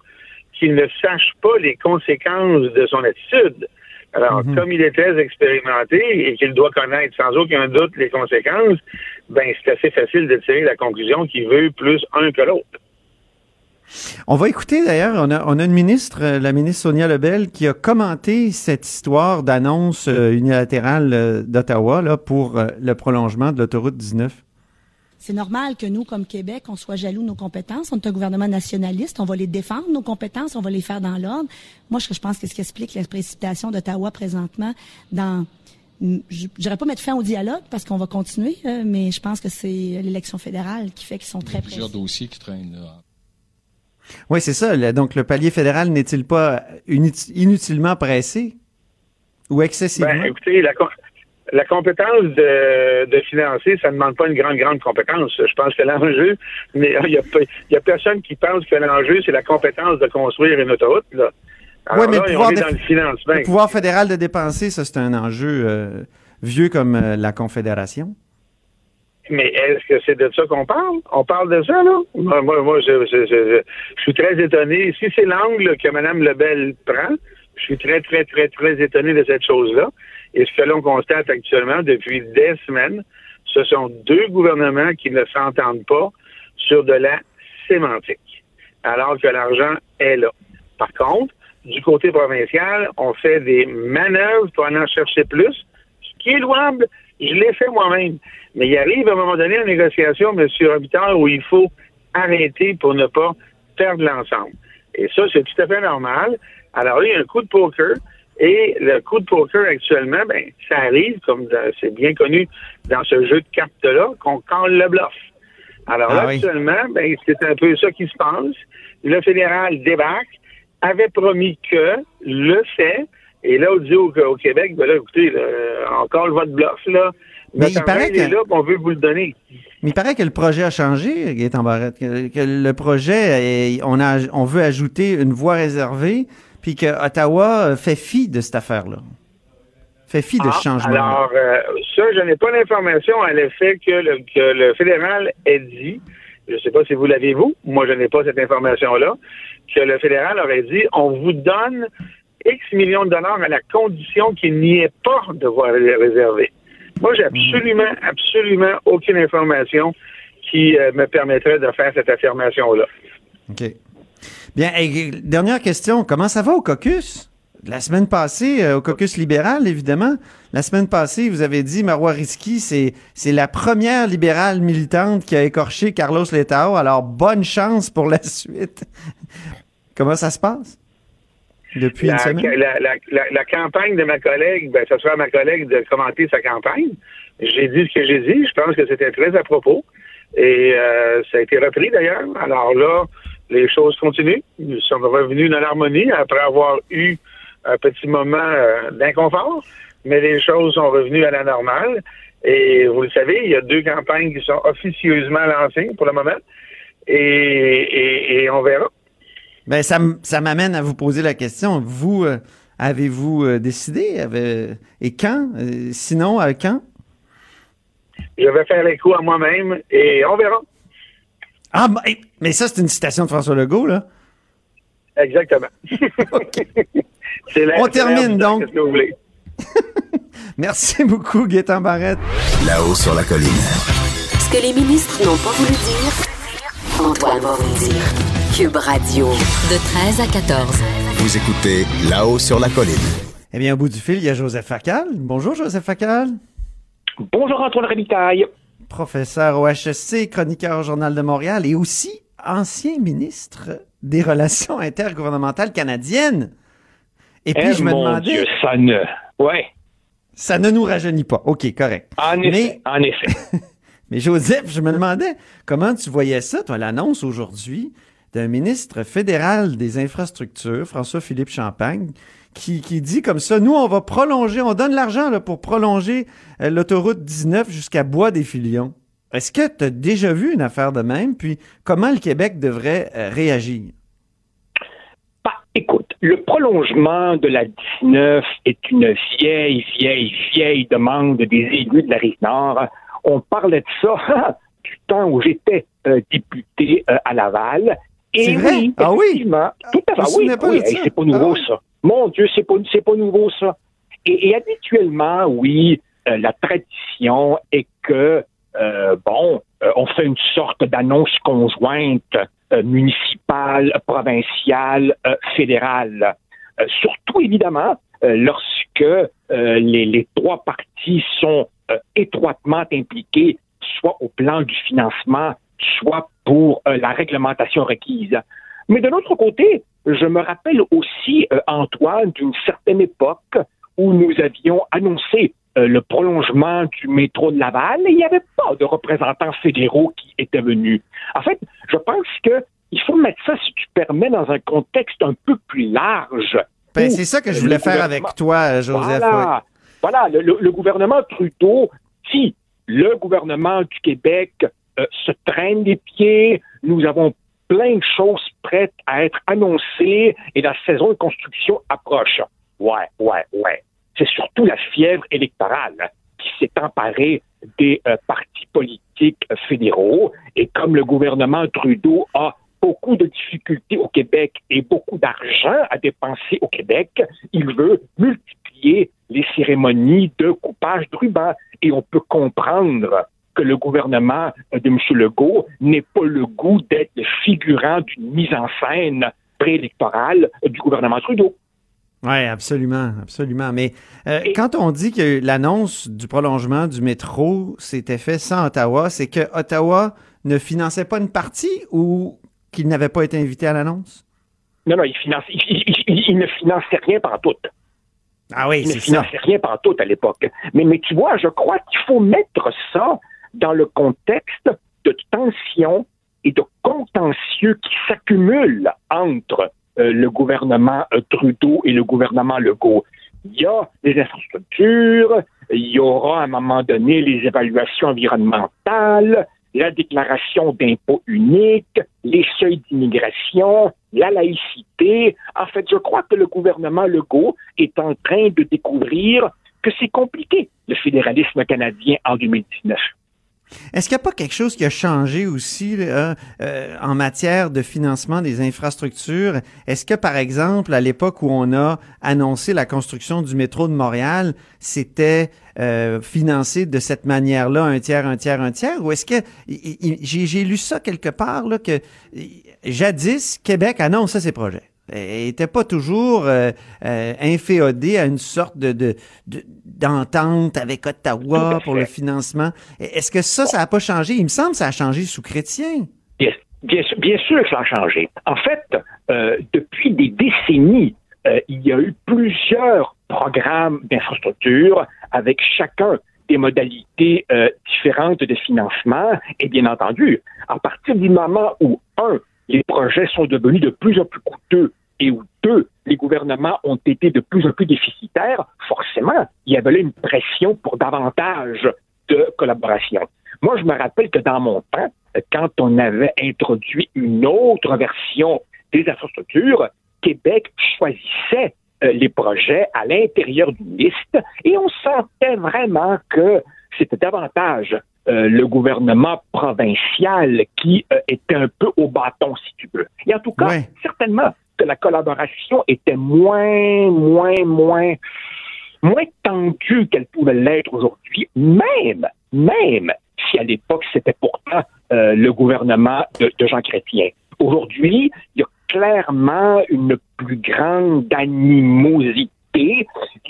qu'il ne sache pas les conséquences de son attitude. Alors, mhm. comme il est très expérimenté et qu'il doit connaître sans aucun doute les conséquences, ben c'est assez facile de tirer la conclusion qu'il veut plus un que l'autre. On va écouter d'ailleurs, on a, on a une ministre, euh, la ministre Sonia Lebel, qui a commenté cette histoire d'annonce euh, unilatérale euh, d'Ottawa pour le prolongement de l'autoroute 19. C'est normal que nous, comme Québec, on soit jaloux de nos compétences. On est un gouvernement nationaliste. On va les défendre, nos compétences. On va les faire dans l'ordre. Moi, je, pense que ce qui explique la précipitation d'Ottawa présentement dans je dirais pas mettre fin au dialogue parce qu'on va continuer, euh, mais je pense que c'est l'élection fédérale qui fait qu'ils sont très pressés. Il y a plusieurs dossiers qui traînent là. Oui, c'est ça. Donc, le palier fédéral n'est-il pas inutilement pressé ou excessivement? Ben, écoutez, la, la compétence de, de, financer, ça ne demande pas une grande, grande compétence. Je pense que l'enjeu, mais <laughs> il y a, personne qui pense que l'enjeu, c'est la compétence de construire une autoroute. Là. oui, mais le, pouvoir fédéral de dépenser, ça, c'est un enjeu euh, vieux comme euh, la Confédération. Mais est-ce que c'est de ça qu'on parle? On parle de ça, là? Moi, moi, je, je, suis très étonné. Si c'est l'angle que Mme Lebel prend, je suis très, très, très, très étonné de cette chose-là. Et ce que l'on constate actuellement depuis des semaines, ce sont deux gouvernements qui ne s'entendent pas sur de la sémantique, alors que l'argent est là. Par contre, du côté provincial, on fait des manœuvres pour en chercher plus, ce qui est louable. Je l'ai fait moi-même. Mais il arrive à un moment donné en négociation, M. Robitaille, où il faut arrêter pour ne pas perdre l'ensemble. Et ça, c'est tout à fait normal. Alors il y a un coup de poker. Et le coup de poker actuellement, ben, ça arrive, comme c'est bien connu dans ce jeu de cartes-là, qu'on colle le bluff. Alors Ah là, oui. actuellement, ben, c'est un peu ça qui se passe. Le fédéral débarque, avait promis que, le fait, et là, on dit au, au Québec, ben là, écoutez, là, on colle votre bluff, là. Mais il paraît que- là, on veut vous le donner. Mais il paraît que le projet a changé, Gaëtan Barrette, que, que le projet, est- on, a, on veut ajouter une voie réservée, puis que Ottawa euh, fait fi de cette affaire-là. Fait fi de Ah, ce changement. Alors, euh, ça, je n'ai pas l'information à l'effet que le, que le fédéral ait dit, je ne sais pas si vous l'avez vous, moi je n'ai pas cette information-là, que le fédéral aurait dit, on vous donne X millions de dollars à la condition qu'il n'y ait pas de voie ré- réservée. Moi, j'ai absolument, absolument aucune information qui euh, me permettrait de faire cette affirmation-là. OK. Bien, et, dernière question. Comment ça va au caucus? La semaine passée, euh, au caucus libéral, évidemment, la semaine passée, vous avez dit, Marois Risky, c'est, c'est la première libérale militante qui a écorché Carlos Letao. Alors, bonne chance pour la <laughs> suite. Comment ça se passe? Depuis la, une semaine? la- la- la- la campagne de ma collègue, ben, ça sera à ma collègue de commenter sa campagne. J'ai dit ce que j'ai dit. Je pense que c'était très à propos. Et euh, ça a été repris d'ailleurs. Alors là, les choses continuent. Nous sommes revenus dans l'harmonie après avoir eu un petit moment euh, d'inconfort. Mais les choses sont revenues à la normale. Et vous le savez, il y a deux campagnes qui sont officieusement lancées pour le moment. Et, et- et on verra. Ben, ça, ça m'amène à vous poser la question. Vous, euh, avez-vous euh, décidé? Avez- et quand? Euh, sinon, à quand? Je vais faire l'écho à moi-même et on verra. Ah, ben, mais ça, c'est une citation de François Legault, là. Exactement. <laughs> <laughs> La- On termine, donc. Qu'est-ce que vous voulez? <laughs> Merci beaucoup, Gaétan Barrette. Là-haut sur la colline. Ce que les ministres n'ont pas voulu dire, Antoine va vous dire. Cube Radio. De 13 à 14. Vous écoutez Là-haut sur la colline. Eh bien, au bout du fil, il y a Joseph Facal. Bonjour, Joseph Facal. Bonjour Antoine Rabitaille. Professeur au HSC, chroniqueur au Journal de Montréal et aussi ancien ministre des Relations intergouvernementales canadiennes. Et puis, Eh, je me mon demandais... Dieu, ça ne... Ouais, Ça ne nous rajeunit pas. OK, correct. en effet, en effet. <laughs> Mais Joseph, je me demandais comment tu voyais ça, toi, l'annonce aujourd'hui d'un ministre fédéral des infrastructures, François-Philippe Champagne, qui, qui dit comme ça, nous, on va prolonger, on donne l'argent pour prolonger euh, l'autoroute 19 jusqu'à Bois-des-Filions. Est-ce que tu as déjà vu une affaire de même? Puis comment le Québec devrait euh, réagir? Bah, écoute, le prolongement de la 19 est une vieille, vieille, vieille demande des élus de la Rive-Nord. On parlait de ça du temps où j'étais euh, député euh, à Laval. Et C'est vrai? oui, Ah oui? effectivement, tout à fait. Oui, hey, c'est pas nouveau Ah ça. Mon Dieu, c'est pas, pas nouveau ça. Et, et habituellement, oui, euh, la tradition est que euh, bon, euh, on fait une sorte d'annonce conjointe euh, municipale, provinciale, fédérale. Surtout, évidemment, lorsque les, les trois parties sont étroitement impliquées, soit au plan du financement, soit pour la réglementation requise. Mais de l'autre côté, je me rappelle aussi, Antoine, d'une certaine époque où nous avions annoncé euh, le prolongement du métro de Laval et il n'y avait pas de représentants fédéraux qui étaient venus. En fait, je pense que il faut mettre ça, si tu permets, dans un contexte un peu plus large. Ben, c'est ça que je voulais faire avec toi, Joseph. voilà, voilà le, le- le gouvernement Trudeau, si le gouvernement du Québec euh, se traîne des pieds, nous avons plein de choses prêtes à être annoncées et la saison de construction approche. Ouais, ouais, ouais. C'est surtout la fièvre électorale qui s'est emparée des euh, partis politiques fédéraux et comme le gouvernement Trudeau a beaucoup de difficultés au Québec et beaucoup d'argent à dépenser au Québec, il veut multiplier les cérémonies de coupage de ruban. Et on peut comprendre que le gouvernement de M. Legault n'ait pas le goût d'être le figurant d'une mise en scène préélectorale du gouvernement Trudeau. Oui, absolument, absolument. Mais euh, quand on dit que l'annonce du prolongement du métro s'était fait sans Ottawa, c'est que Ottawa ne finançait pas une partie ou qu'il n'avait pas été invité à l'annonce? Non, non, il, finance, il, ne finançait rien par tout. Ah oui, Il ne finançait rien par tout à l'époque. Mais, mais tu vois, je crois qu'il faut mettre ça dans le contexte de tensions et de contentieux qui s'accumulent entre le gouvernement euh, Trudeau et le gouvernement Legault. Il y a les infrastructures, il y aura à un moment donné les évaluations environnementales, la déclaration d'impôt unique, les seuils d'immigration, la laïcité. En fait, je crois que le gouvernement Legault est en train de découvrir que c'est compliqué, le fédéralisme canadien en 2019. Est-ce qu'il n'y a pas quelque chose qui a changé aussi euh, en matière de financement des infrastructures? Est-ce que, par exemple, à l'époque où on a annoncé la construction du métro de Montréal, c'était euh, financé de cette manière-là, un tiers, un tiers, un tiers? Ou est-ce que j'ai lu ça quelque part là, que jadis, Québec annonçait ses projets? N'était pas toujours euh, euh, inféodé à une sorte de, d'entente avec Ottawa pour le financement. Est-ce que ça, ça n'a pas changé? Il me semble que ça a changé sous Chrétien. Bien, bien, sûr que ça a changé. En fait, euh, depuis des décennies, il y a eu plusieurs programmes d'infrastructure avec chacun des modalités différentes de financement. Et bien entendu, à partir du moment où, un, les projets sont devenus de plus en plus coûteux et où deux, les gouvernements ont été de plus en plus déficitaires, forcément, il y avait là une pression pour davantage de collaboration. Moi, je me rappelle que dans mon temps, quand on avait introduit une autre version des infrastructures, Québec choisissait euh, les projets à l'intérieur d'une liste et on sentait vraiment que c'était davantage euh, le gouvernement provincial qui euh, était un peu au bâton, si tu veux. Et en tout cas, certainement que la collaboration était moins, moins, moins, moins tendue qu'elle pouvait l'être aujourd'hui, même, même si à l'époque c'était pourtant euh, le gouvernement de, de Jean Chrétien. Aujourd'hui, il y a clairement une plus grande animosité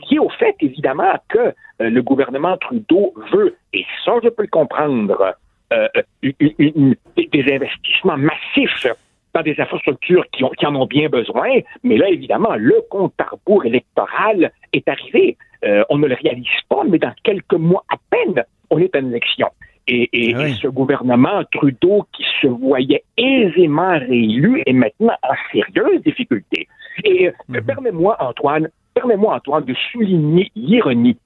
lié au fait, évidemment, que le gouvernement Trudeau veut, et ça, je peux le comprendre, euh, des investissements massifs dans des infrastructures qui, en ont bien besoin, mais là, évidemment, le compte à rebours électoral est arrivé. Euh, on ne le réalise pas, mais dans quelques mois à peine, on est en élection. Et, ah ce gouvernement Trudeau, qui se voyait aisément réélu, est maintenant en sérieuse difficulté. Et mhm. permets-moi, Antoine, permets-moi, Antoine, de souligner l'ironie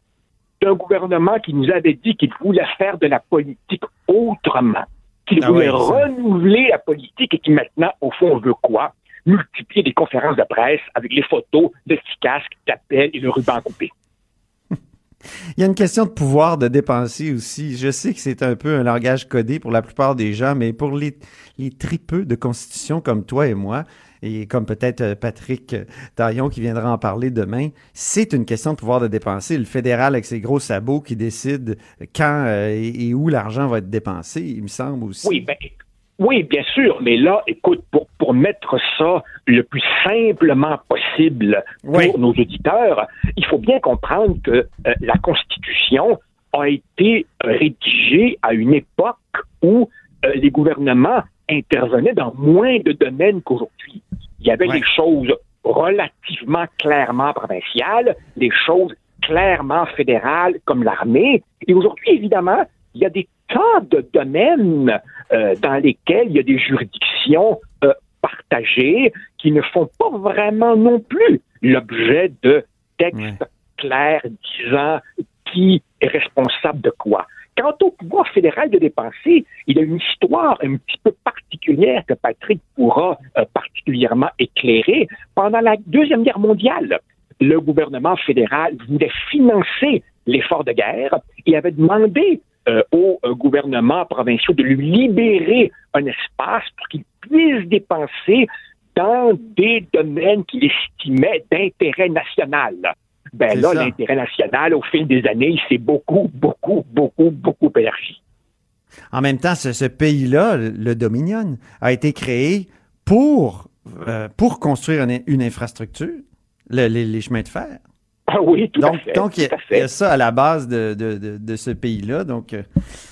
d'un gouvernement qui nous avait dit qu'il voulait faire de la politique autrement, qu'il ah voulait renouveler la politique et qui maintenant, au fond, veut quoi? Multiplier des conférences de presse avec les photos, de petits casques, d'appels et le ruban coupé. <laughs> Il y a une question de pouvoir de dépenser aussi. Je sais que c'est un peu un langage codé pour la plupart des gens, mais pour les, les tripeux de constitution comme toi et moi, et comme peut-être euh, Patrick Taillon qui viendra en parler demain, c'est une question de pouvoir de dépenser. Le fédéral avec ses gros sabots qui décide quand euh, et où l'argent va être dépensé, il me semble aussi. Oui, ben, oui, bien sûr, mais là, écoute, pour, pour mettre ça le plus simplement possible pour nos auditeurs, il faut bien comprendre que euh, la Constitution a été rédigée à une époque où les gouvernements intervenaient dans moins de domaines qu'aujourd'hui. Il y avait des choses relativement clairement provinciales, des choses clairement fédérales comme l'armée. Et aujourd'hui, évidemment, il y a des tas de domaines euh, dans lesquels il y a des juridictions euh, partagées qui ne font pas vraiment non plus l'objet de textes clairs disant qui est responsable de quoi. Quant au pouvoir fédéral de dépenser, il a une histoire un petit peu particulière que Patrick pourra euh, particulièrement éclairer. Pendant la Deuxième Guerre mondiale, le gouvernement fédéral voulait financer l'effort de guerre et avait demandé euh, aux euh, gouvernements provinciaux de lui libérer un espace pour qu'il puisse dépenser dans des domaines qu'il estimait d'intérêt national. Ben là, l'intérêt national, au fil des années, il s'est beaucoup, beaucoup, beaucoup, beaucoup élargi. En même temps, ce, pays-là, le Dominion, a été créé pour, euh, pour construire une, infrastructure. le- les, les chemins de fer. Ah oui, tout donc, à fait. donc il y, a- y ça à la base de, de, de, de ce pays-là. Donc, euh,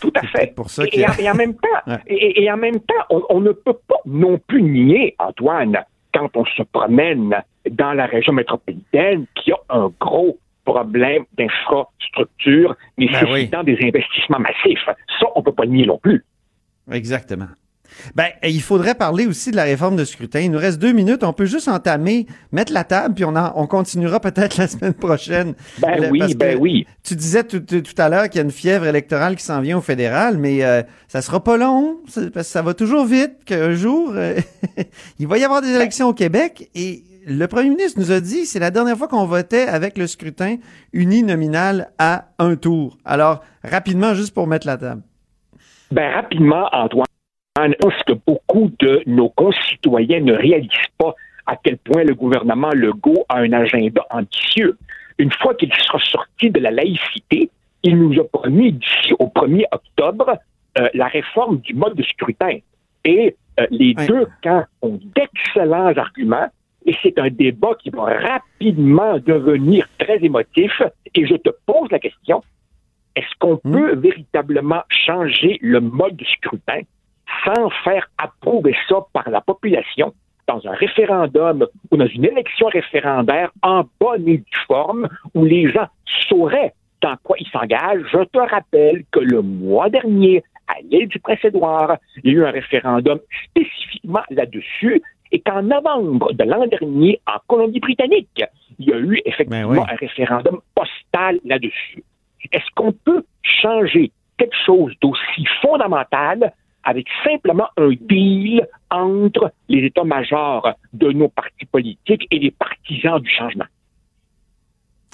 Tout à fait. pour ça Et, a- en, et en même temps, <laughs> Ouais. et, et en même temps, on, on ne peut pas non plus nier, Antoine, quand on se promène dans la région métropolitaine, qu'il y a un gros problème d'infrastructure nécessitant des investissements massifs. Ça, on peut pas nier non plus. Exactement. Ben, il faudrait parler aussi de la réforme de scrutin. Il nous reste deux minutes. On peut juste entamer, mettre la table, puis on, en- on continuera peut-être <laughs> la semaine prochaine. Ben Le- oui, parce que ben oui. Tu disais tout, tout- à l'heure qu'il y a une fièvre électorale qui s'en vient au fédéral, mais euh, ça sera pas long, parce que ça va toujours vite, qu'un jour, euh, <laughs> il va y avoir des élections au Québec, et le premier ministre nous a dit, c'est la dernière fois qu'on votait avec le scrutin uninominal à un tour. Alors, rapidement, juste pour mettre la table. Ben, rapidement, Antoine, pense que beaucoup de nos concitoyens ne réalisent pas à quel point le gouvernement Legault a un agenda ambitieux. Une fois qu'il sera sorti de la laïcité, il nous a promis d'ici au 1er octobre euh, la réforme du mode de scrutin. Et euh, les deux camps ont d'excellents arguments et c'est un débat qui va rapidement devenir très émotif. Et je te pose la question, est-ce qu'on Hmm. peut véritablement changer le mode de scrutin? Sans faire approuver ça par la population dans un référendum ou dans une élection référendaire en bonne et due forme où les gens sauraient dans quoi ils s'engagent? Je te rappelle que le mois dernier, à l'île du Prince-Édouard, il y a eu un référendum spécifiquement là-dessus et qu'en novembre de l'an dernier, en Colombie-Britannique, il y a eu effectivement Ben oui. un référendum postal là-dessus. Est-ce qu'on peut changer quelque chose d'aussi fondamental avec simplement un deal entre les états-majors de nos partis politiques et les partisans du changement?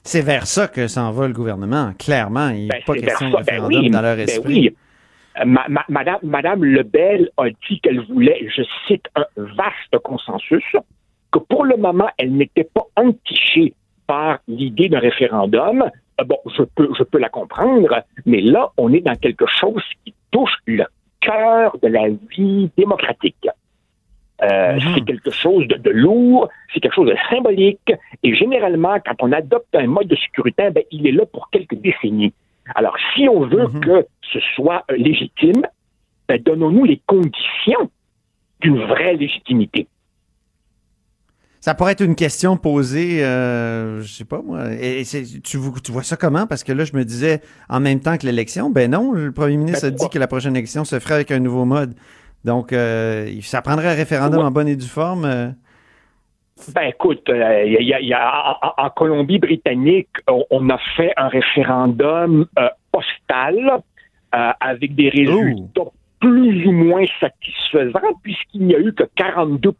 C'est vers ça que s'en va le gouvernement. Clairement, il Ben, n'est pas c'est question de. Ben référendum oui, dans leur ben esprit. oui. Euh, ma- ma- Madame, Madame Lebel a dit qu'elle voulait, je cite, un vaste consensus, que pour le moment, elle n'était pas entichée par l'idée d'un référendum. Euh, Bon, je peux, je peux la comprendre, mais là, on est dans quelque chose qui touche le cœur de la vie démocratique. Euh, Mhm. C'est quelque chose de, de lourd, c'est quelque chose de symbolique, et généralement, quand on adopte un mode de scrutin, ben, il est là pour quelques décennies. Alors, si on veut Mhm. que ce soit euh, légitime, ben, donnons-nous les conditions d'une vraie légitimité. Ça pourrait être une question posée, euh, je sais pas moi. Et, tu, vo- tu vois ça comment? Parce que là, je me disais, en même temps que l'élection, ben non, le premier ministre Ben, a dit que la prochaine élection se ferait avec un nouveau mode. Donc, euh, ça prendrait un référendum Ouais. en bonne et due forme. euh? Ben écoute, euh, il y a- il y a- en, en Colombie-Britannique, on, on a fait un référendum euh, postal euh, avec des résultats plus ou moins satisfaisants puisqu'il n'y a eu que 42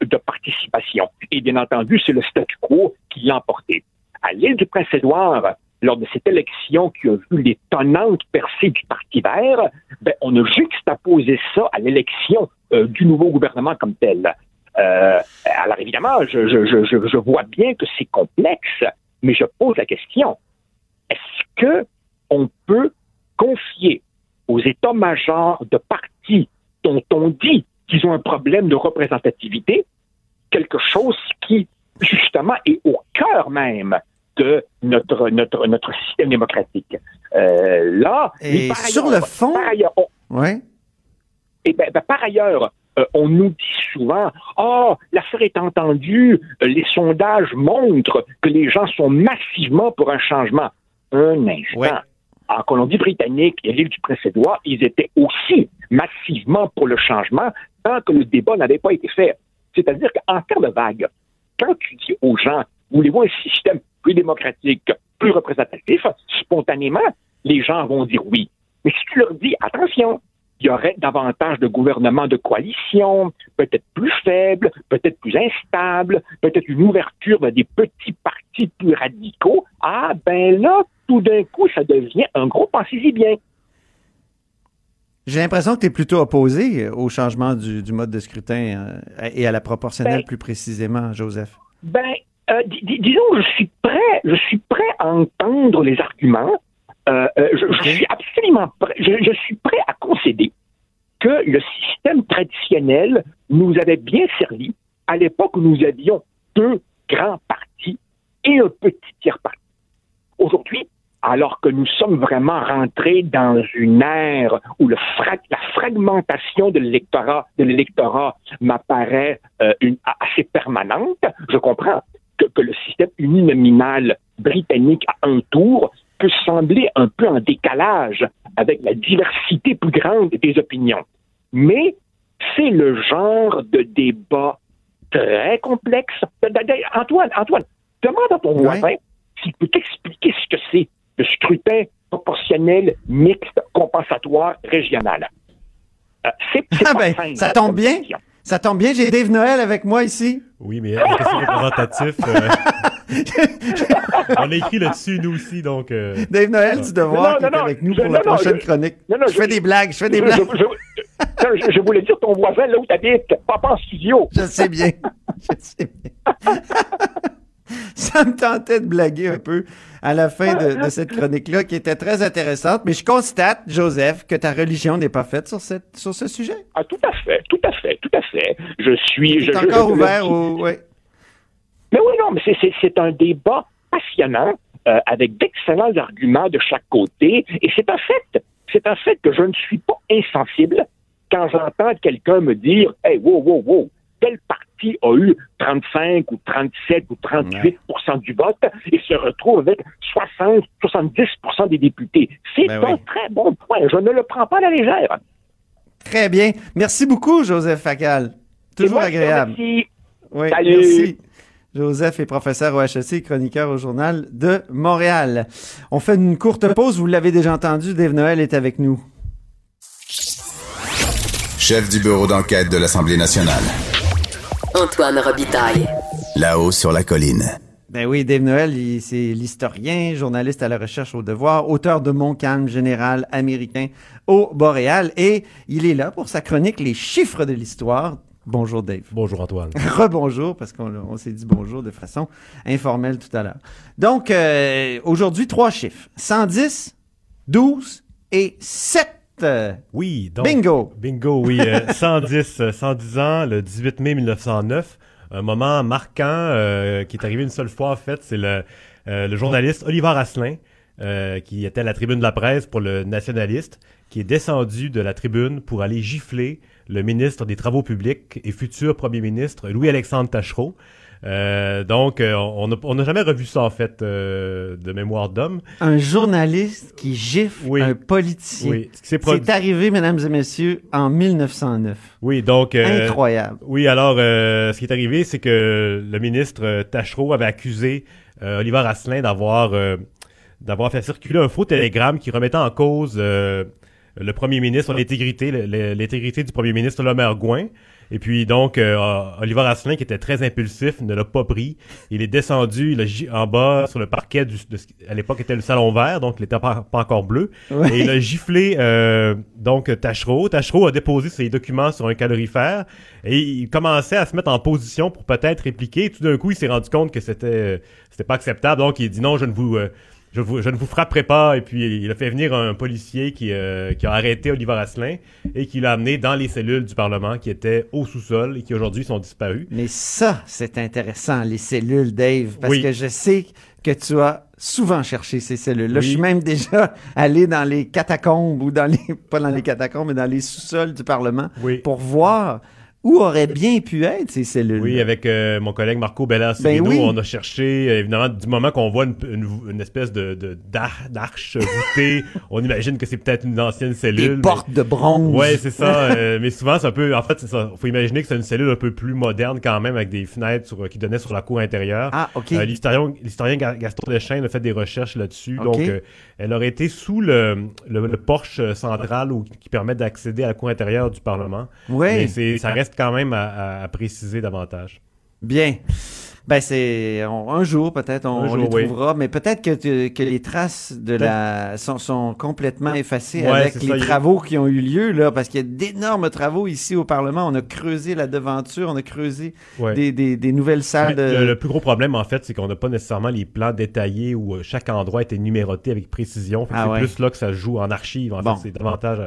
de participation. Et bien entendu, c'est le statu quo qui l'a emporté. À l'île du Prince-Édouard, lors de cette élection qui a vu l'étonnante percée du Parti vert, ben, on a juxtaposé ça à l'élection euh, du nouveau gouvernement comme tel. Euh, alors évidemment, je, je, je- je vois bien que c'est complexe, mais je pose la question est-ce que on peut confier aux états-majors de partis dont on dit qu'ils ont un problème de représentativité quelque chose qui justement est au cœur même de notre notre notre système démocratique. Euh, là, Et par sur ailleurs- le fond- par ailleurs, on- Ouais. et ben, ben, par ailleurs, euh, on nous dit souvent Ah, l'affaire est entendue, les sondages montrent que les gens sont massivement pour un changement. Un instant. Ouais. En Colombie-Britannique et l'île du Prince-Édouard, ils étaient aussi massivement pour le changement tant que le débat n'avait pas été fait. C'est-à-dire qu'en termes de vague, quand tu dis aux gens, voulez-vous un système plus démocratique, plus représentatif, spontanément, les gens vont dire oui. Mais si tu leur dis, attention, il y aurait davantage de gouvernements de coalition, peut-être plus faibles, peut-être plus instables, peut-être une ouverture vers des petits partis plus radicaux, ah ben là, tout d'un coup, ça devient un gros pensez-y bien. J'ai l'impression que tu es plutôt opposé euh, au changement du, du mode de scrutin euh, et à la proportionnelle Ben- plus précisément, Joseph. Ben, euh, dis- dis- disons, je suis prêt, je suis prêt à entendre les arguments. Euh, euh, je, je suis absolument prêt, je, je suis prêt à concéder que le système traditionnel nous avait bien servi à l'époque où nous avions deux grands partis et un petit tiers parti. Aujourd'hui, alors que nous sommes vraiment rentrés dans une ère où le la fragmentation de l'électorat de l'électorat m'apparaît euh, assez permanente, je comprends que, que, le système uninominal britannique à un tour peut sembler un peu en décalage avec la diversité plus grande des opinions. Mais c'est le genre de débat très complexe. Antoine, Antoine, demande à ton voisin s'il peut t'expliquer ce que c'est le scrutin proportionnel mixte compensatoire régional. Euh, c'est, ah ben, ça tombe bien. Ça tombe bien, j'ai Dave Noël avec moi ici. Oui, mais c'est représentatif? Euh, <laughs> <laughs> on a écrit là-dessus, nous aussi, donc... Euh, Dave Noël du Devoir, qui est avec nous pour la prochaine chronique. je, fais des blagues, je fais des blagues. Je, voulais dire ton voisin, là où t'habites, pas en studio. Je sais bien. Je sais bien. <laughs> ça me tentait de blaguer un peu à la fin de, cette chronique-là, qui était très intéressante. Mais je constate, Joseph, que ta religion n'est pas faite sur, cette, sur ce sujet. Ah, tout à fait, tout à fait, tout à fait. Je suis... Je, encore ouvert au... Mais oui, non, mais c'est un débat passionnant, euh, avec d'excellents arguments de chaque côté. Et c'est un fait, c'est un fait que je ne suis pas insensible quand j'entends quelqu'un me dire Hey, wow, wow, wow, tel parti a eu 35 ou 37 ou 38% du vote et se retrouve avec 60, 70% des députés. C'est ben un très bon point. Je ne le prends pas à la légère. Très bien. Merci beaucoup, Joseph Facal. Toujours agréable. Merci. Oui, merci. Joseph est professeur au HEC chroniqueur au Journal de Montréal. On fait une courte pause. Vous l'avez déjà entendu, Dave Noël est avec nous. Chef du bureau d'enquête de l'Assemblée nationale. Antoine Robitaille. Là-haut sur la colline. Ben oui, Dave Noël, c'est l'historien, journaliste à la recherche au devoir, auteur de Mon calme général américain au Boréal, et il est là pour sa chronique Les chiffres de l'histoire. Bonjour Dave. Bonjour Antoine. <laughs> Rebonjour, parce qu'on s'est dit bonjour de façon informelle tout à l'heure. Donc, euh, aujourd'hui, trois chiffres. 110, 12 et 7. Oui, donc. Bingo! Bingo, oui. 110, 110 euh, <laughs> ans, le 18 mai 1909. Un moment marquant euh, qui est arrivé une seule fois, en fait. C'est le, euh, le journaliste Oliver Asselin, qui était à la tribune de la presse pour le nationaliste, qui est descendu de la tribune pour aller gifler le ministre des Travaux publics et futur premier ministre Louis-Alexandre Tachereau. Euh, donc, euh, on n'a jamais revu ça, en fait, euh, de mémoire d'homme. Un journaliste qui gifle un politicien. Oui. C'est arrivé, mesdames et messieurs, en 1909. Oui, donc... Incroyable. Oui, alors, ce qui est arrivé, c'est que le ministre Tachereau avait accusé Oliver Asselin d'avoir d'avoir fait circuler un faux télégramme qui remettait en cause le premier ministre, l'intégrité, l'intégrité du premier ministre Lemaire Gouin. Et puis donc, euh, Oliver Asselin, qui était très impulsif, ne l'a pas pris. Il est descendu il a en bas sur le parquet du, de, à l'époque était le salon vert, donc il n'était pas, encore bleu. Et il a giflé euh, donc Tachereau. Tachereau a déposé ses documents sur un calorifère et il commençait à se mettre en position pour peut-être répliquer. Tout d'un coup, il s'est rendu compte que c'était c'était pas acceptable. Donc il dit non, je ne vous je, ne vous frapperai pas. Et puis, il a fait venir un policier qui, euh, qui a arrêté Oliver Asselin et qui l'a amené dans les cellules du Parlement qui étaient au sous-sol et qui aujourd'hui sont disparues. Mais ça, c'est intéressant, les cellules, Dave, parce que je sais que tu as souvent cherché ces cellules. Là, je suis même déjà allé dans les catacombes ou dans les, pas dans les catacombes, mais dans les sous-sols du Parlement pour voir où auraient bien pu être ces cellules. Oui, avec euh, mon collègue Marco Bella ben on a cherché, euh, évidemment, du moment qu'on voit une, espèce de, d'arche voûtée, <laughs> on imagine que c'est peut-être une ancienne cellule. Des portes de bronze. Oui, c'est ça. <laughs> Euh, mais souvent, c'est un peu, en fait, ça. Faut imaginer que c'est une cellule un peu plus moderne quand même, avec des fenêtres qui donnaient sur la cour intérieure. Ah, OK. l'historien, l'historien Gaston Deschênes a fait des recherches là-dessus. Donc, elle aurait été sous le, le, porche central qui permet d'accéder à la cour intérieure du Parlement. Oui. Mais c'est, ça reste quand même à, préciser davantage. Bien. Ben c'est un jour peut-être on, les trouvera, mais peut-être que, que les traces de la sont, sont complètement effacées avec les travaux qui ont eu lieu là, parce qu'il y a d'énormes travaux ici au Parlement. On a creusé la devanture, on a creusé des, des, nouvelles salles. De... Le, plus gros problème en fait, c'est qu'on n'a pas nécessairement les plans détaillés où euh, chaque endroit était numéroté avec précision. Ah c'est plus là que ça joue en archive. En fait, c'est davantage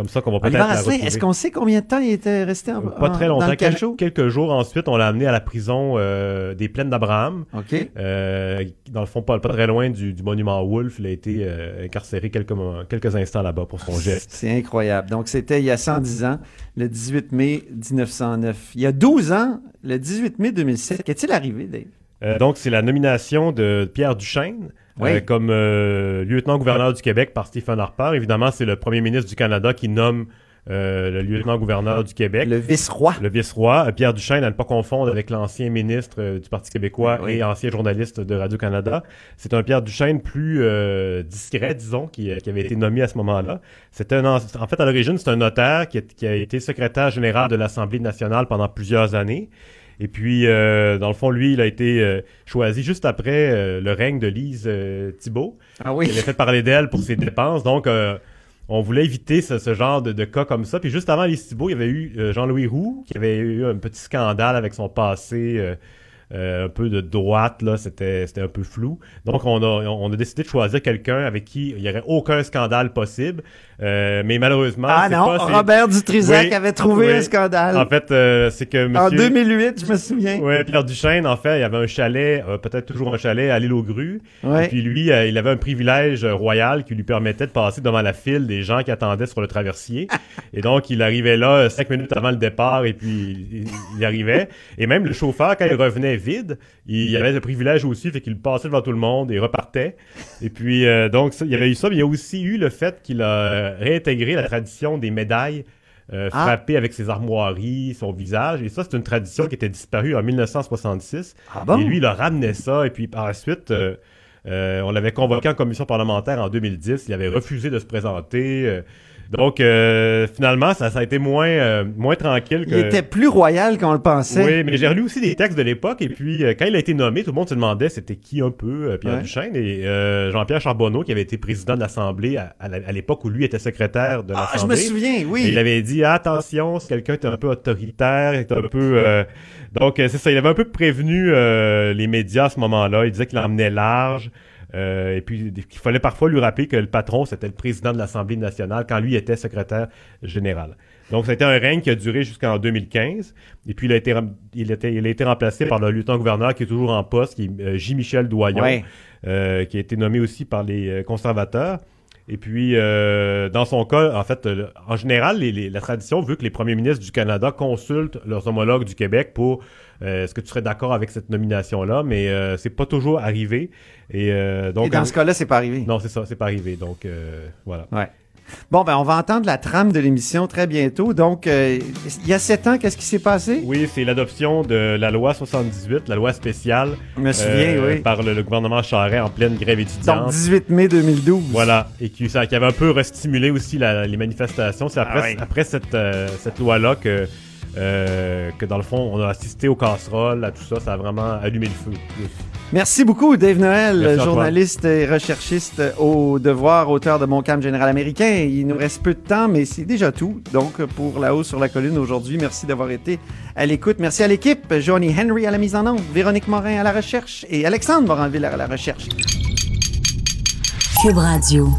comme ça qu'on va peut-être est-ce qu'on sait combien de temps il était resté en, Pas très longtemps, dans le quel- cachot? quelques jours ensuite, on l'a amené à la prison euh, des Plaines d'Abraham. OK. Euh, dans le fond, pas, pas très loin du, du monument Wolfe. Il a été euh, incarcéré quelques, quelques instants là-bas pour son geste. C'est incroyable. Donc, c'était il y a 110 ans, le 18 mai 1909. Il y a 12 ans, le 18 mai 2007. Qu'est-il arrivé, Dave? Euh, donc, c'est la nomination de Pierre Duchesne Oui. euh, comme euh, lieutenant-gouverneur du Québec par Stephen Harper. Évidemment, c'est le premier ministre du Canada qui nomme euh, le lieutenant-gouverneur du Québec. Le vice-roi. Le vice-roi. Euh, Pierre Duchesne, à ne pas confondre avec l'ancien ministre euh, du Parti québécois Oui. et ancien journaliste de Radio-Canada. C'est un Pierre Duchesne plus euh, discret, disons, qui, qui avait été nommé à ce moment-là. C'était un, en fait, à l'origine, c'est un notaire qui, est- qui a été secrétaire général de l'Assemblée nationale pendant plusieurs années. Et puis, euh, dans le fond, lui, il a été euh, choisi juste après euh, le règne de Lise Thibault. Ah oui. qui avait fait parler d'elle pour ses dépenses. Donc, on voulait éviter ce, ce genre de, de cas comme ça. Puis juste avant Lise Thibault, il y avait eu Jean-Louis Roux, qui avait eu un petit scandale avec son passé un peu de droite. là C'était c'était un peu flou. Donc, on a, on a décidé de choisir quelqu'un avec qui il n'y aurait aucun scandale possible. Euh, mais malheureusement... Ah non, pas- Robert Dutrisac Oui, avait trouvé oui. un scandale. En fait, euh, c'est que monsieur... En 2008, je me souviens. Ouais, Pierre Duchesne, en fait, il avait un chalet, euh, peut-être toujours un chalet à l'île aux grues. Ouais. Et puis lui, euh, il avait un privilège royal qui lui permettait de passer devant la file des gens qui attendaient sur le traversier. <laughs> et donc, il arrivait là cinq minutes avant le départ et puis il, il arrivait. Et même le chauffeur, quand il revenait vide, il, avait le privilège aussi, fait qu'il passait devant tout le monde et repartait. Et puis, euh, donc, ça, il y avait eu ça, mais il y a aussi eu le fait qu'il a euh, réintégré la tradition des médailles euh, Ah. frappées avec ses armoiries, son visage. Et ça, c'est une tradition qui était disparue en 1966. Ah bon? Et lui, il a ramené ça. Et puis, par la suite, euh, euh, on l'avait convoqué en commission parlementaire en 2010. Il avait refusé de se présenter. Donc, euh, finalement, ça, ça a été moins, euh, moins tranquille que... Il était plus royal qu'on le pensait. Oui, mais j'ai relu aussi des textes de l'époque et puis euh, quand il a été nommé, tout le monde se demandait c'était qui un peu euh, Pierre Ouais. Duchesne et euh, Jean-Pierre Charbonneau qui avait été président de l'Assemblée à, à l'époque où lui était secrétaire de Ah, je l'Assemblée. me souviens, oui. Il avait dit attention, si quelqu'un est un peu autoritaire, est un peu euh, donc euh, c'est ça, il avait un peu prévenu euh, les médias à ce moment-là, il disait qu'il emmenait large. Euh, et puis qu'il fallait parfois lui rappeler que le patron c'était le président de l'Assemblée nationale quand lui était secrétaire général. Donc ça a été un règne qui a duré jusqu'en 2015 et puis il a été il, il a remplacé par le lieutenant-gouverneur qui est toujours en poste qui est euh, J. Doyon Ouais. euh, qui a été nommé aussi par les conservateurs. Et puis, euh, dans son cas, en fait, euh, en général, les- les- la tradition veut que les premiers ministres du Canada consultent leurs homologues du Québec pour euh, est-ce que tu serais d'accord avec cette nomination-là, mais euh, c'est pas toujours arrivé. Et, euh, donc, Et dans euh, ce cas-là, c'est pas arrivé. non, c'est ça, c'est pas arrivé. Donc, voilà. Ouais. Bon, ben, on va entendre la trame de l'émission très bientôt. Donc, euh, il y a sept ans, qu'est-ce qui s'est passé? Oui, c'est l'adoption de la loi 78, la loi spéciale, Je me souviens, oui. par le, le gouvernement Charest en pleine grève étudiante. Donc, 18 mai 2012. Voilà, et qui, ça, qui avait un peu restimulé aussi la- les manifestations. C'est après, Ah oui. après cette, euh, cette loi-là que, euh, que, dans le fond, on a assisté aux casseroles, à tout ça. Ça a vraiment allumé le feu. Merci beaucoup, Dave Noël, Merci, journaliste et recherchiste au Devoir, auteur de Mon Camp Général Américain. Il nous reste peu de temps, mais c'est déjà tout. Donc, pour La Haut sur la Colline aujourd'hui, merci d'avoir été à l'écoute. Merci à l'équipe. Johnny Henry à la mise en onde, Véronique Morin à la recherche et Alexandre Moranville à la recherche. Cube Radio.